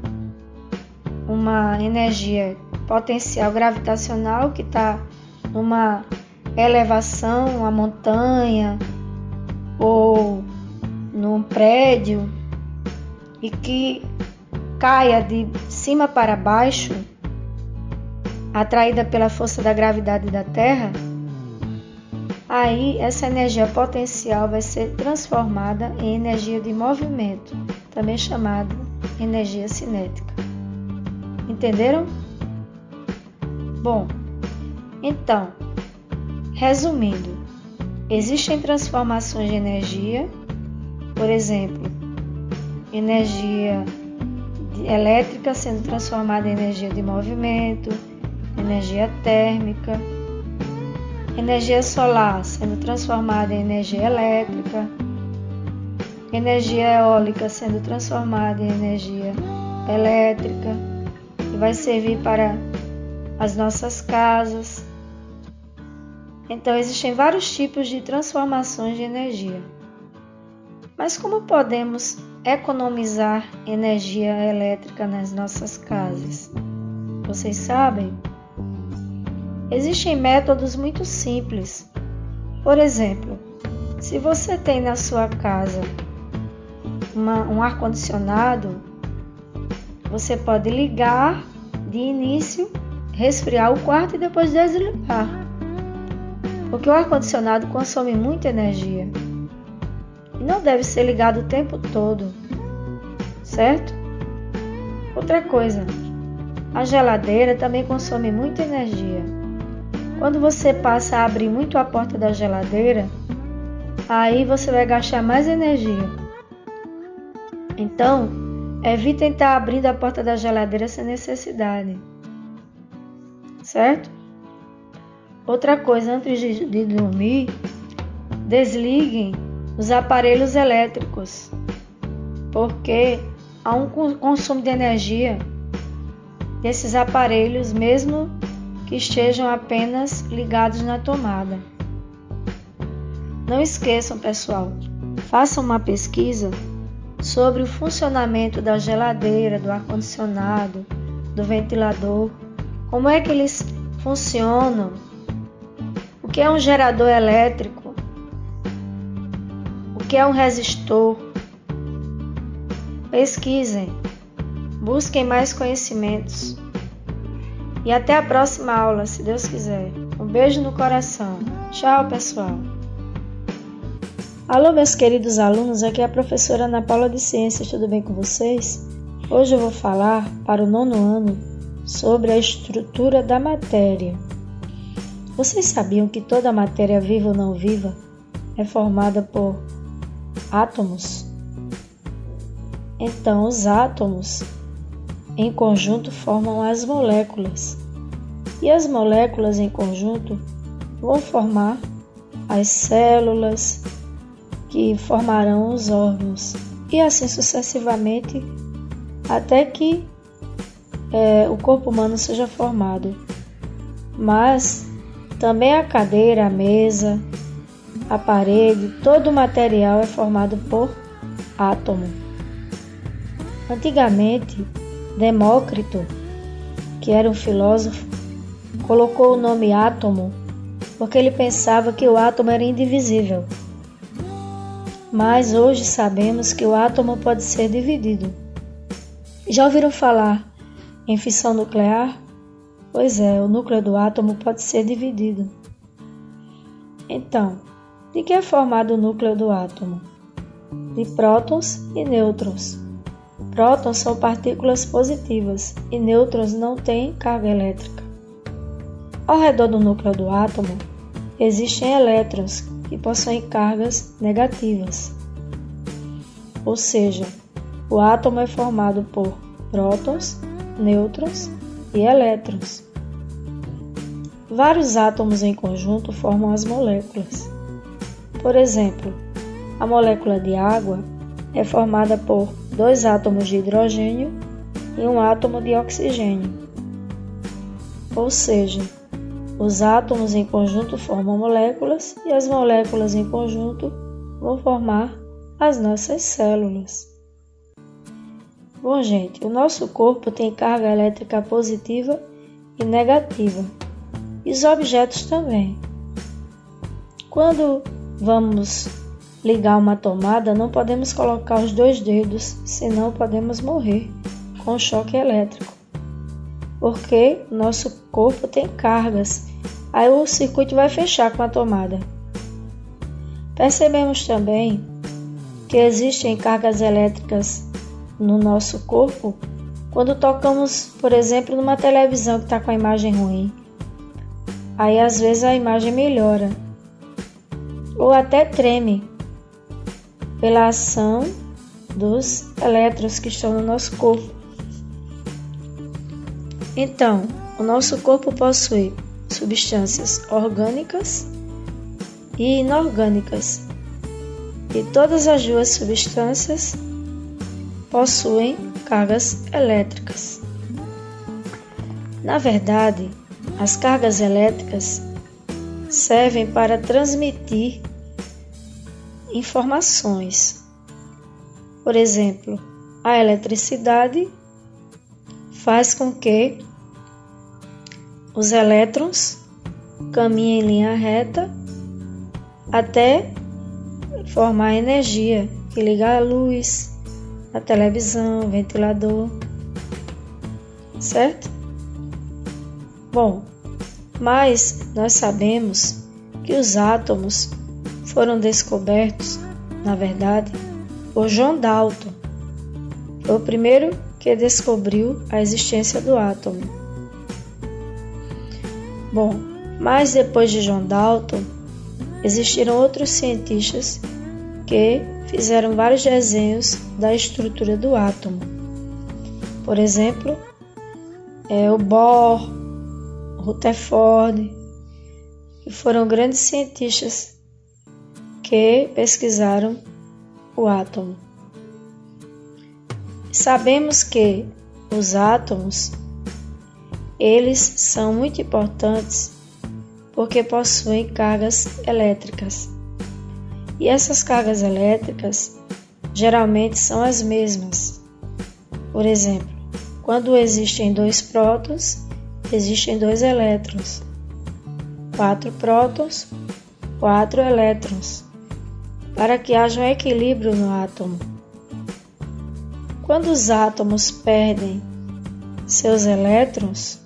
uma energia potencial gravitacional que está numa elevação, uma montanha, ou num prédio e que caia de cima para baixo, atraída pela força da gravidade da Terra, aí essa energia potencial vai ser transformada em energia de movimento, também chamada energia cinética. Entenderam? Bom, então, resumindo, Existem transformações de energia, por exemplo, energia elétrica sendo transformada em energia de movimento, energia térmica, energia solar sendo transformada em energia elétrica, energia eólica sendo transformada em energia elétrica, que vai servir para as nossas casas, então, existem vários tipos de transformações de energia. Mas como podemos economizar energia elétrica nas nossas casas? Vocês sabem? Existem métodos muito simples. Por exemplo, se você tem na sua casa uma, um ar-condicionado, você pode ligar de início, resfriar o quarto e depois desligar. Porque o ar-condicionado consome muita energia e não deve ser ligado o tempo todo, certo? Outra coisa, a geladeira também consome muita energia. Quando você passa a abrir muito a porta da geladeira, aí você vai gastar mais energia. Então, evite estar abrindo a porta da geladeira sem necessidade. Certo? Outra coisa, antes de, dormir, desliguem os aparelhos elétricos, porque há um consumo de energia desses aparelhos, mesmo que estejam apenas ligados na tomada. Não esqueçam, pessoal, façam uma pesquisa sobre o funcionamento da geladeira, do ar-condicionado, do ventilador, como é que eles funcionam, o que é um gerador elétrico, o que é um resistor. Pesquisem, busquem mais conhecimentos. E até a próxima aula, se Deus quiser. Um beijo no coração. Tchau, pessoal. Alô, meus queridos alunos, aqui é a professora Ana Paula de Ciências, tudo bem com vocês? Hoje eu vou falar para o nono ano sobre a estrutura da matéria. Vocês sabiam que toda matéria viva ou não viva é formada por átomos? Então, os átomos em conjunto formam as moléculas, e as moléculas em conjunto vão formar as células, que formarão os órgãos, e assim sucessivamente, até que é, o corpo humano seja formado. Mas também a cadeira, a mesa, a parede, todo o material é formado por átomo. Antigamente, Demócrito, que era um filósofo, colocou o nome átomo porque ele pensava que o átomo era indivisível. Mas hoje sabemos que o átomo pode ser dividido. Já ouviram falar em fissão nuclear? Pois é, o núcleo do átomo pode ser dividido. Então, de que é formado o núcleo do átomo? De prótons e nêutrons. Prótons são partículas positivas e nêutrons não têm carga elétrica. Ao redor do núcleo do átomo existem elétrons que possuem cargas negativas. Ou seja, o átomo é formado por prótons, nêutrons e elétrons. Vários átomos em conjunto formam as moléculas. Por exemplo, a molécula de água é formada por dois átomos de hidrogênio e um átomo de oxigênio. Ou seja, os átomos em conjunto formam moléculas e as moléculas em conjunto vão formar as nossas células. Bom, gente, o nosso corpo tem carga elétrica positiva e negativa, e os objetos também. Quando vamos ligar uma tomada, não podemos colocar os dois dedos, senão podemos morrer com choque elétrico. Porque nosso corpo tem cargas, aí o circuito vai fechar com a tomada. Percebemos também que existem cargas elétricas no nosso corpo quando tocamos, por exemplo, numa televisão que está com a imagem ruim. Aí às vezes a imagem melhora ou até treme pela ação dos elétrons que estão no nosso corpo. Então, o nosso corpo possui substâncias orgânicas e inorgânicas, e todas as duas substâncias possuem cargas elétricas. Na verdade, as cargas elétricas servem para transmitir informações. Por exemplo, a eletricidade faz com que os elétrons caminhem em linha reta até formar energia que liga a luz, a televisão, o ventilador, certo? Bom, mas nós sabemos que os átomos foram descobertos, na verdade, por John Dalton. Foi o primeiro que descobriu a existência do átomo. Bom, mas depois de John Dalton, existiram outros cientistas que fizeram vários desenhos da estrutura do átomo. Por exemplo, é, o Bohr, Rutherford, que foram grandes cientistas que pesquisaram o átomo. Sabemos que os átomos eles são muito importantes porque possuem cargas elétricas. E essas cargas elétricas geralmente são as mesmas. Por exemplo, quando existem dois prótons, existem dois elétrons. Quatro prótons, quatro elétrons. Para que haja um equilíbrio no átomo. Quando os átomos perdem seus elétrons,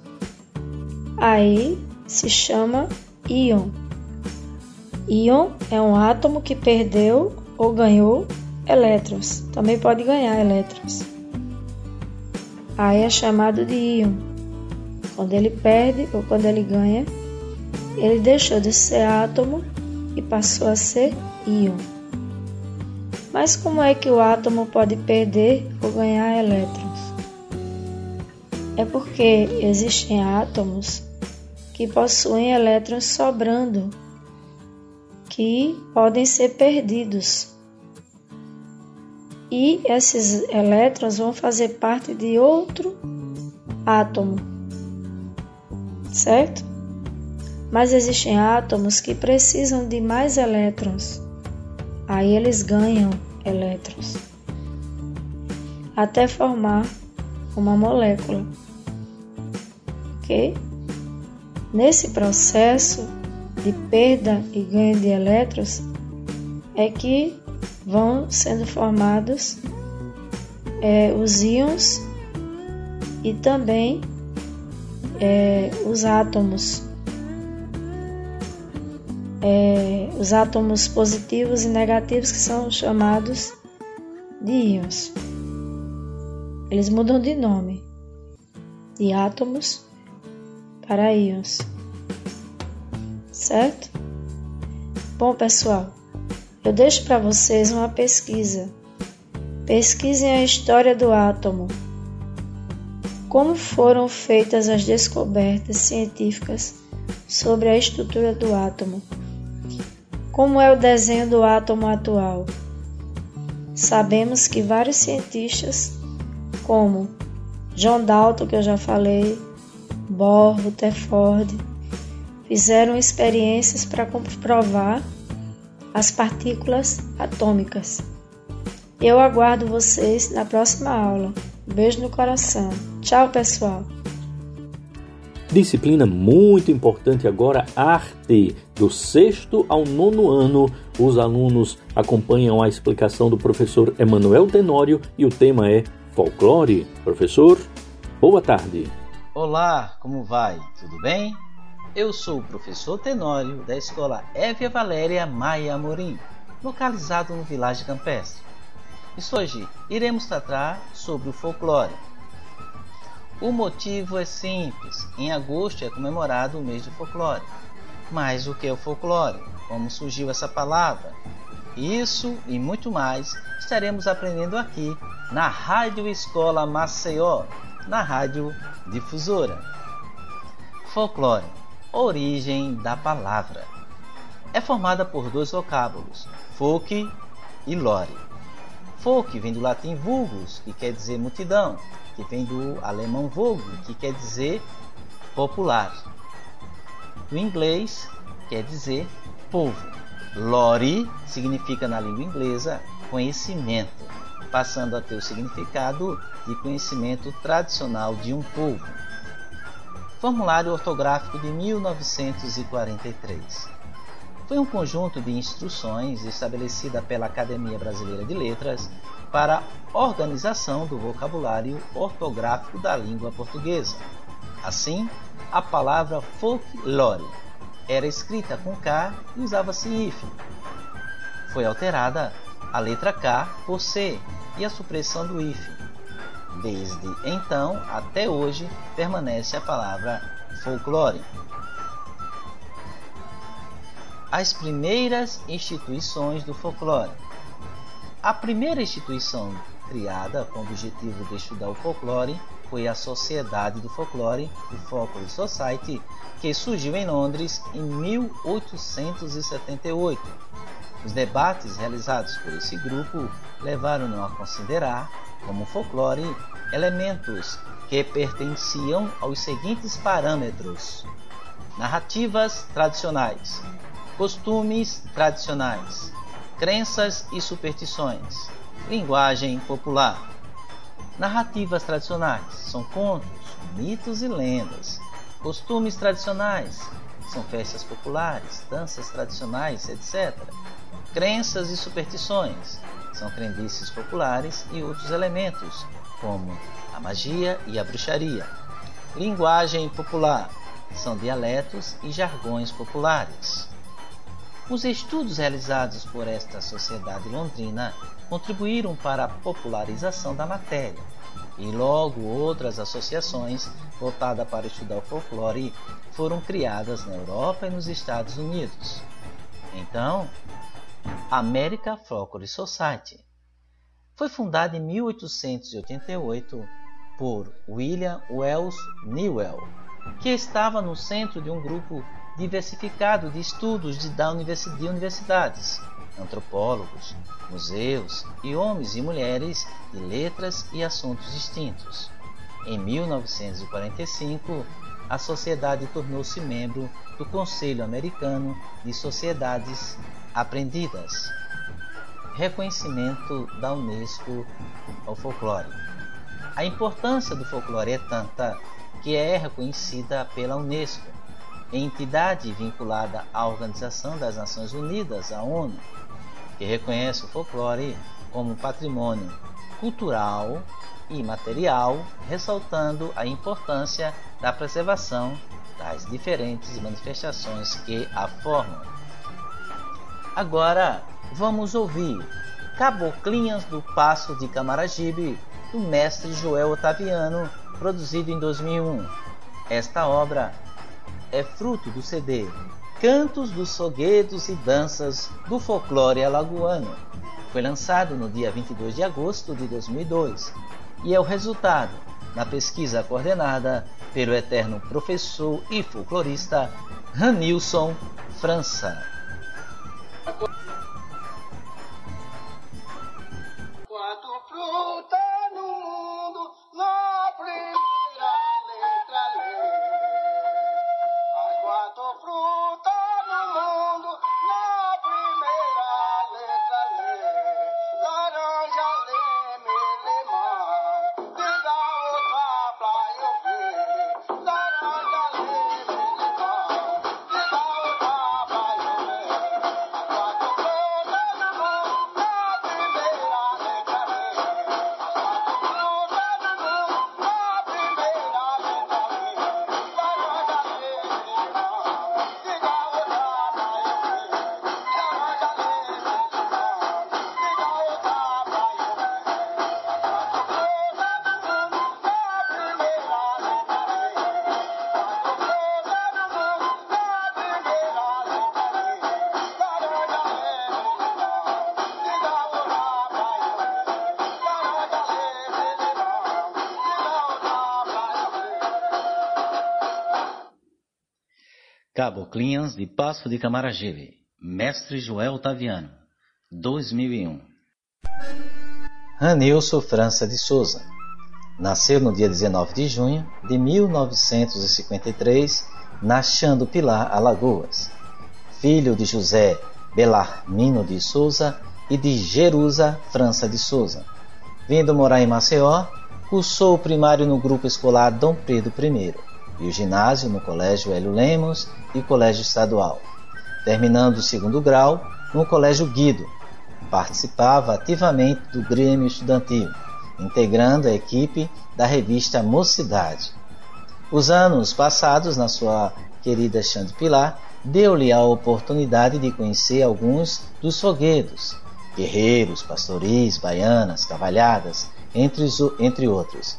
aí se chama íon. Íon é um átomo que perdeu ou ganhou elétrons. Também pode ganhar elétrons. Aí é chamado de íon. Quando ele perde ou quando ele ganha, ele deixou de ser átomo e passou a ser íon. Mas como é que o átomo pode perder ou ganhar elétrons? É porque existem átomos que possuem elétrons sobrando, que podem ser perdidos. E esses elétrons vão fazer parte de outro átomo, certo? Mas existem átomos que precisam de mais elétrons Aí eles ganham elétrons até formar uma molécula. Ok? Nesse processo de perda e ganho de elétrons é que vão sendo formados é, os íons e também é, os átomos é, os átomos positivos e negativos que são chamados de íons. Eles mudam de nome de átomos para íons. Certo? Bom, pessoal, eu deixo para vocês uma pesquisa. Pesquisem a história do átomo. Como foram feitas as descobertas científicas sobre a estrutura do átomo como é o desenho do átomo atual? Sabemos que vários cientistas, como John Dalton, que eu já falei, Bohr, Rutherford, fizeram experiências para comprovar as partículas atômicas. Eu aguardo vocês na próxima aula. Beijo no coração. Tchau, pessoal. Disciplina muito importante agora, arte. Do sexto ao nono ano, os alunos acompanham a explicação do professor Emanuel Tenório e o tema é folclore. Professor, boa tarde. Olá, como vai? Tudo bem? Eu sou o professor Tenório da escola Évia Valéria Maia Amorim, localizado no Vilagem Campestre. E hoje iremos tratar sobre o folclore. O motivo é simples. Em agosto é comemorado o mês do folclore. Mas o que é o folclore? Como surgiu essa palavra? Isso e muito mais estaremos aprendendo aqui na Rádio Escola Maceió, na Rádio Difusora. Folclore, origem da palavra. É formada por dois vocábulos, folk e lore. Folk vem do latim vulgus, que quer dizer multidão, que vem do alemão Vogue, que quer dizer popular. O inglês quer dizer povo. Lore significa na língua inglesa conhecimento. passando a ter o significado de conhecimento tradicional de um povo. Formulário Ortográfico de 1943. Foi um conjunto de instruções estabelecida pela Academia Brasileira de Letras para organização do vocabulário ortográfico da língua portuguesa. Assim, a palavra folklore era escrita com K e usava-se hífen. Foi alterada a letra K por C e a supressão do hífen. Desde então até hoje permanece a palavra folclore. As primeiras instituições do folclore. A primeira instituição criada com o objetivo de estudar o folclore foi a Sociedade do Folclore, o Folklore Society, que surgiu em Londres em 1878. Os debates realizados por esse grupo levaram-no a considerar como folclore elementos que pertenciam aos seguintes parâmetros: narrativas tradicionais, costumes tradicionais, crenças e superstições, linguagem popular. Narrativas tradicionais são contos, mitos e lendas. Costumes tradicionais são festas populares, danças tradicionais, etc. Crenças e superstições são crendices populares e outros elementos, como a magia e a bruxaria. Linguagem popular são dialetos e jargões populares. Os estudos realizados por esta sociedade londrina contribuíram para a popularização da matéria, e logo outras associações voltadas para estudar o folclore foram criadas na Europa e nos Estados Unidos. Então, America Folklore Society foi fundada em 1888 por William Wells Newell, que estava no centro de um grupo diversificado de estudos de, da de universidades, antropólogos, museus e homens e mulheres de letras e assuntos distintos. Em 1945, a sociedade tornou-se membro do Conselho Americano de Sociedades Aprendidas. Reconhecimento da Unesco ao folclore. A importância do folclore é tanta que é reconhecida pela Unesco, entidade vinculada à Organização das Nações Unidas, a ONU, que reconhece o folclore como patrimônio cultural e material, ressaltando a importância da preservação das diferentes manifestações que a formam. Agora vamos ouvir Caboclinhas do Passo de Camaragibe, do mestre Joel Otaviano, produzido em 2001. Esta obra é fruto do CD Cantos dos Foguedos e Danças do Folclore Alagoano. Foi lançado no dia 22 de agosto de 2002 e é o resultado da pesquisa coordenada pelo eterno professor e folclorista Ranilson França. fruto. Caboclinhas de Passo de Camaragibe, Mestre Joel Taviano, 2001. Ranilson França de Souza nasceu no dia 19 de junho de 1953 na Chando Pilar, Alagoas. Filho de José Belarmino de Souza e de Jerusa França de Souza. Vindo morar em Maceió, cursou o primário no grupo escolar Dom Pedro I e o ginásio no Colégio Hélio Lemos e Colégio Estadual, terminando o segundo grau no Colégio Guido. Participava ativamente do Grêmio Estudantil, integrando a equipe da revista Mocidade. Os anos passados na sua querida Xande Pilar deu-lhe a oportunidade de conhecer alguns dos foguedos, guerreiros, pastoris, baianas, cavalhadas, entre, entre outros,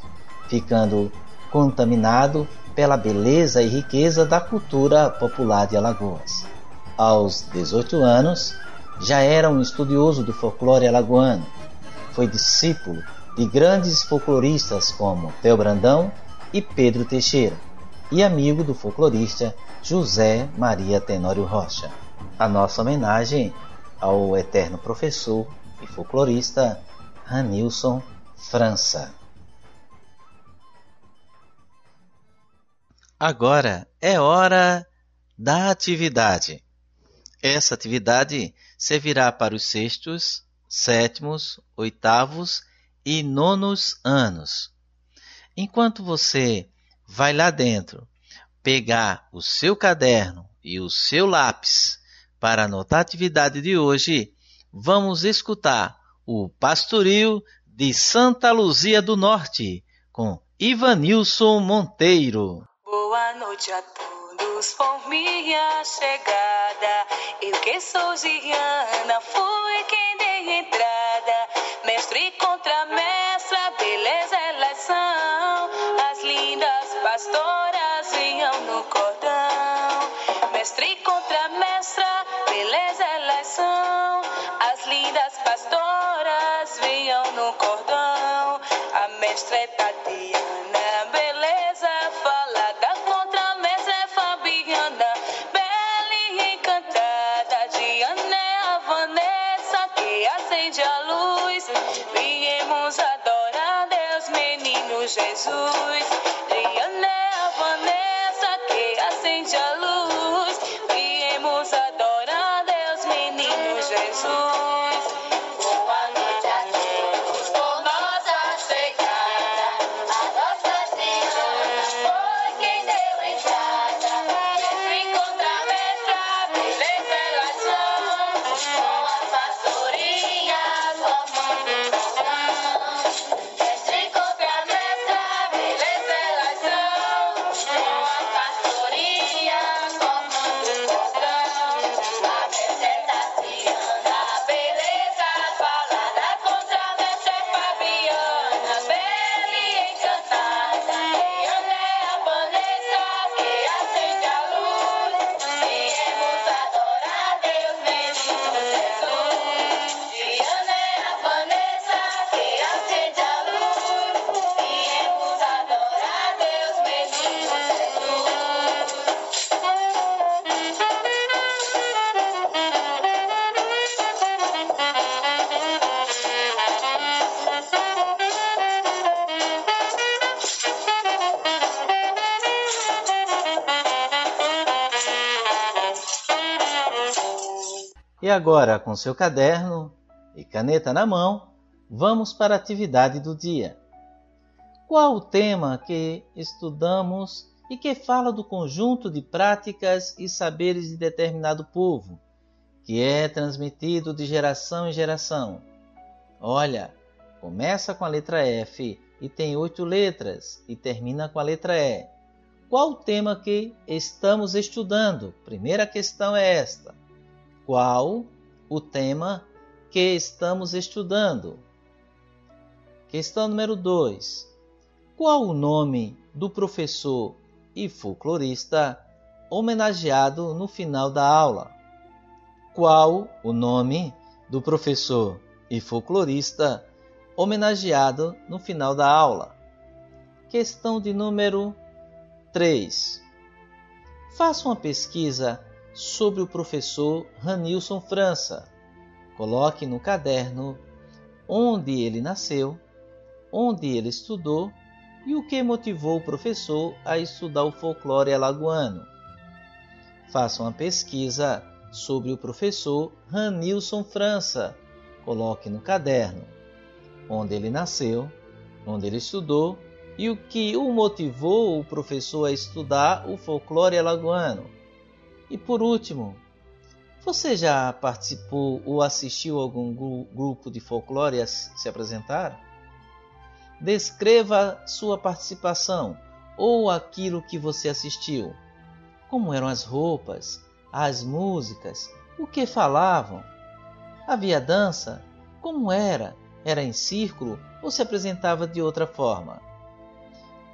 ficando contaminado pela beleza e riqueza da cultura popular de Alagoas. Aos 18 anos, já era um estudioso do folclore alagoano. Foi discípulo de grandes folcloristas como Theo Brandão e Pedro Teixeira, e amigo do folclorista José Maria Tenório Rocha. A nossa homenagem ao eterno professor e folclorista Ranilson França. Agora é hora da atividade. Essa atividade servirá para os sextos, sétimos, oitavos e nonos anos. Enquanto você vai lá dentro pegar o seu caderno e o seu lápis para anotar a atividade de hoje, vamos escutar o Pastoril de Santa Luzia do Norte com Ivanilson Monteiro. Boa noite a todos por minha chegada. Eu que sou Giana, fui quem dei entrada. Mestre contra mestra, beleza elas são. As lindas pastoras vinham no cordão. Mestre contra mestra, beleza elas são. As lindas pastoras vinham no cordão. A mestra é Tatiana, Jesus. A Vanessa que acende a luz. E agora, com seu caderno e caneta na mão, vamos para a atividade do dia. Qual o tema que estudamos e que fala do conjunto de práticas e saberes de determinado povo, que é transmitido de geração em geração? Olha, começa com a letra F e tem oito letras e termina com a letra E. Qual o tema que estamos estudando? Primeira questão é esta. Qual o tema que estamos estudando? Questão número 2. Qual o nome do professor e folclorista homenageado no final da aula? Qual o nome do professor e folclorista homenageado no final da aula? Questão de número 3. Faça uma pesquisa sobre o professor Ranilson França. Coloque no caderno onde ele nasceu, onde ele estudou e o que motivou o professor a estudar o folclore alagoano. Faça uma pesquisa sobre o professor Ranilson França. Coloque no caderno. onde ele nasceu, onde ele estudou e o que o motivou o professor a estudar o folclore alagoano. E por último, você já participou ou assistiu algum grupo de folclore a se apresentar? Descreva sua participação ou aquilo que você assistiu. Como eram as roupas, as músicas, o que falavam? Havia dança? Como era? Era em círculo ou se apresentava de outra forma?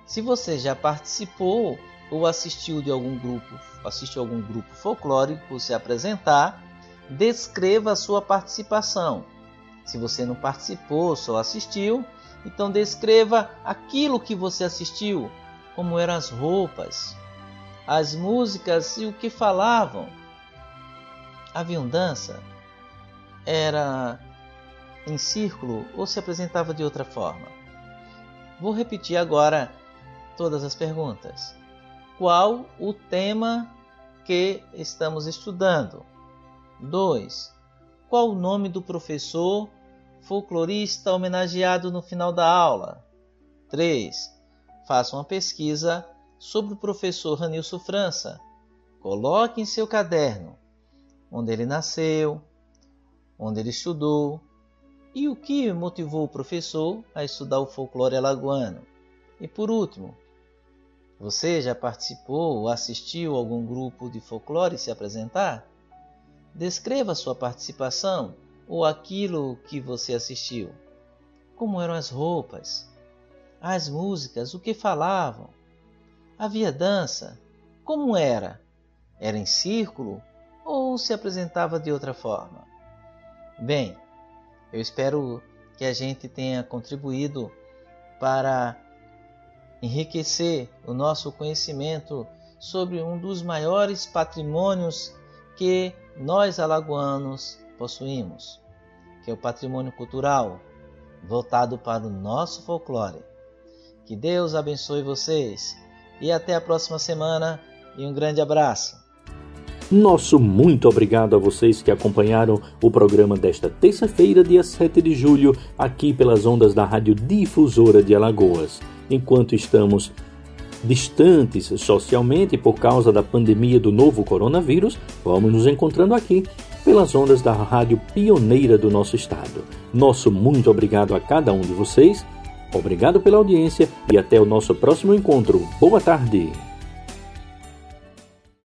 Se você já participou ou assistiu de algum grupo, assistiu algum grupo folclórico se apresentar, descreva a sua participação. Se você não participou, só assistiu, então descreva aquilo que você assistiu, como eram as roupas, as músicas e o que falavam. Haviam dança? Era em círculo ou se apresentava de outra forma? Vou repetir agora todas as perguntas. Qual o tema que estamos estudando? 2. Qual o nome do professor folclorista homenageado no final da aula? 3. Faça uma pesquisa sobre o professor Ranilson França. Coloque em seu caderno onde ele nasceu, onde ele estudou e o que motivou o professor a estudar o folclore alagoano. E por último, você já participou ou assistiu algum grupo de folclore se apresentar? Descreva sua participação ou aquilo que você assistiu. Como eram as roupas, as músicas, o que falavam. Havia dança? Como era? Era em círculo ou se apresentava de outra forma? Bem, eu espero que a gente tenha contribuído para enriquecer o nosso conhecimento sobre um dos maiores patrimônios que nós alagoanos possuímos, que é o patrimônio cultural voltado para o nosso folclore. Que Deus abençoe vocês e até a próxima semana e um grande abraço. Nosso muito obrigado a vocês que acompanharam o programa desta terça-feira, dia 7 de julho, aqui pelas ondas da Rádio Difusora de Alagoas enquanto estamos distantes socialmente por causa da pandemia do novo coronavírus, vamos nos encontrando aqui pelas ondas da rádio pioneira do nosso estado. Nosso muito obrigado a cada um de vocês, obrigado pela audiência e até o nosso próximo encontro. Boa tarde!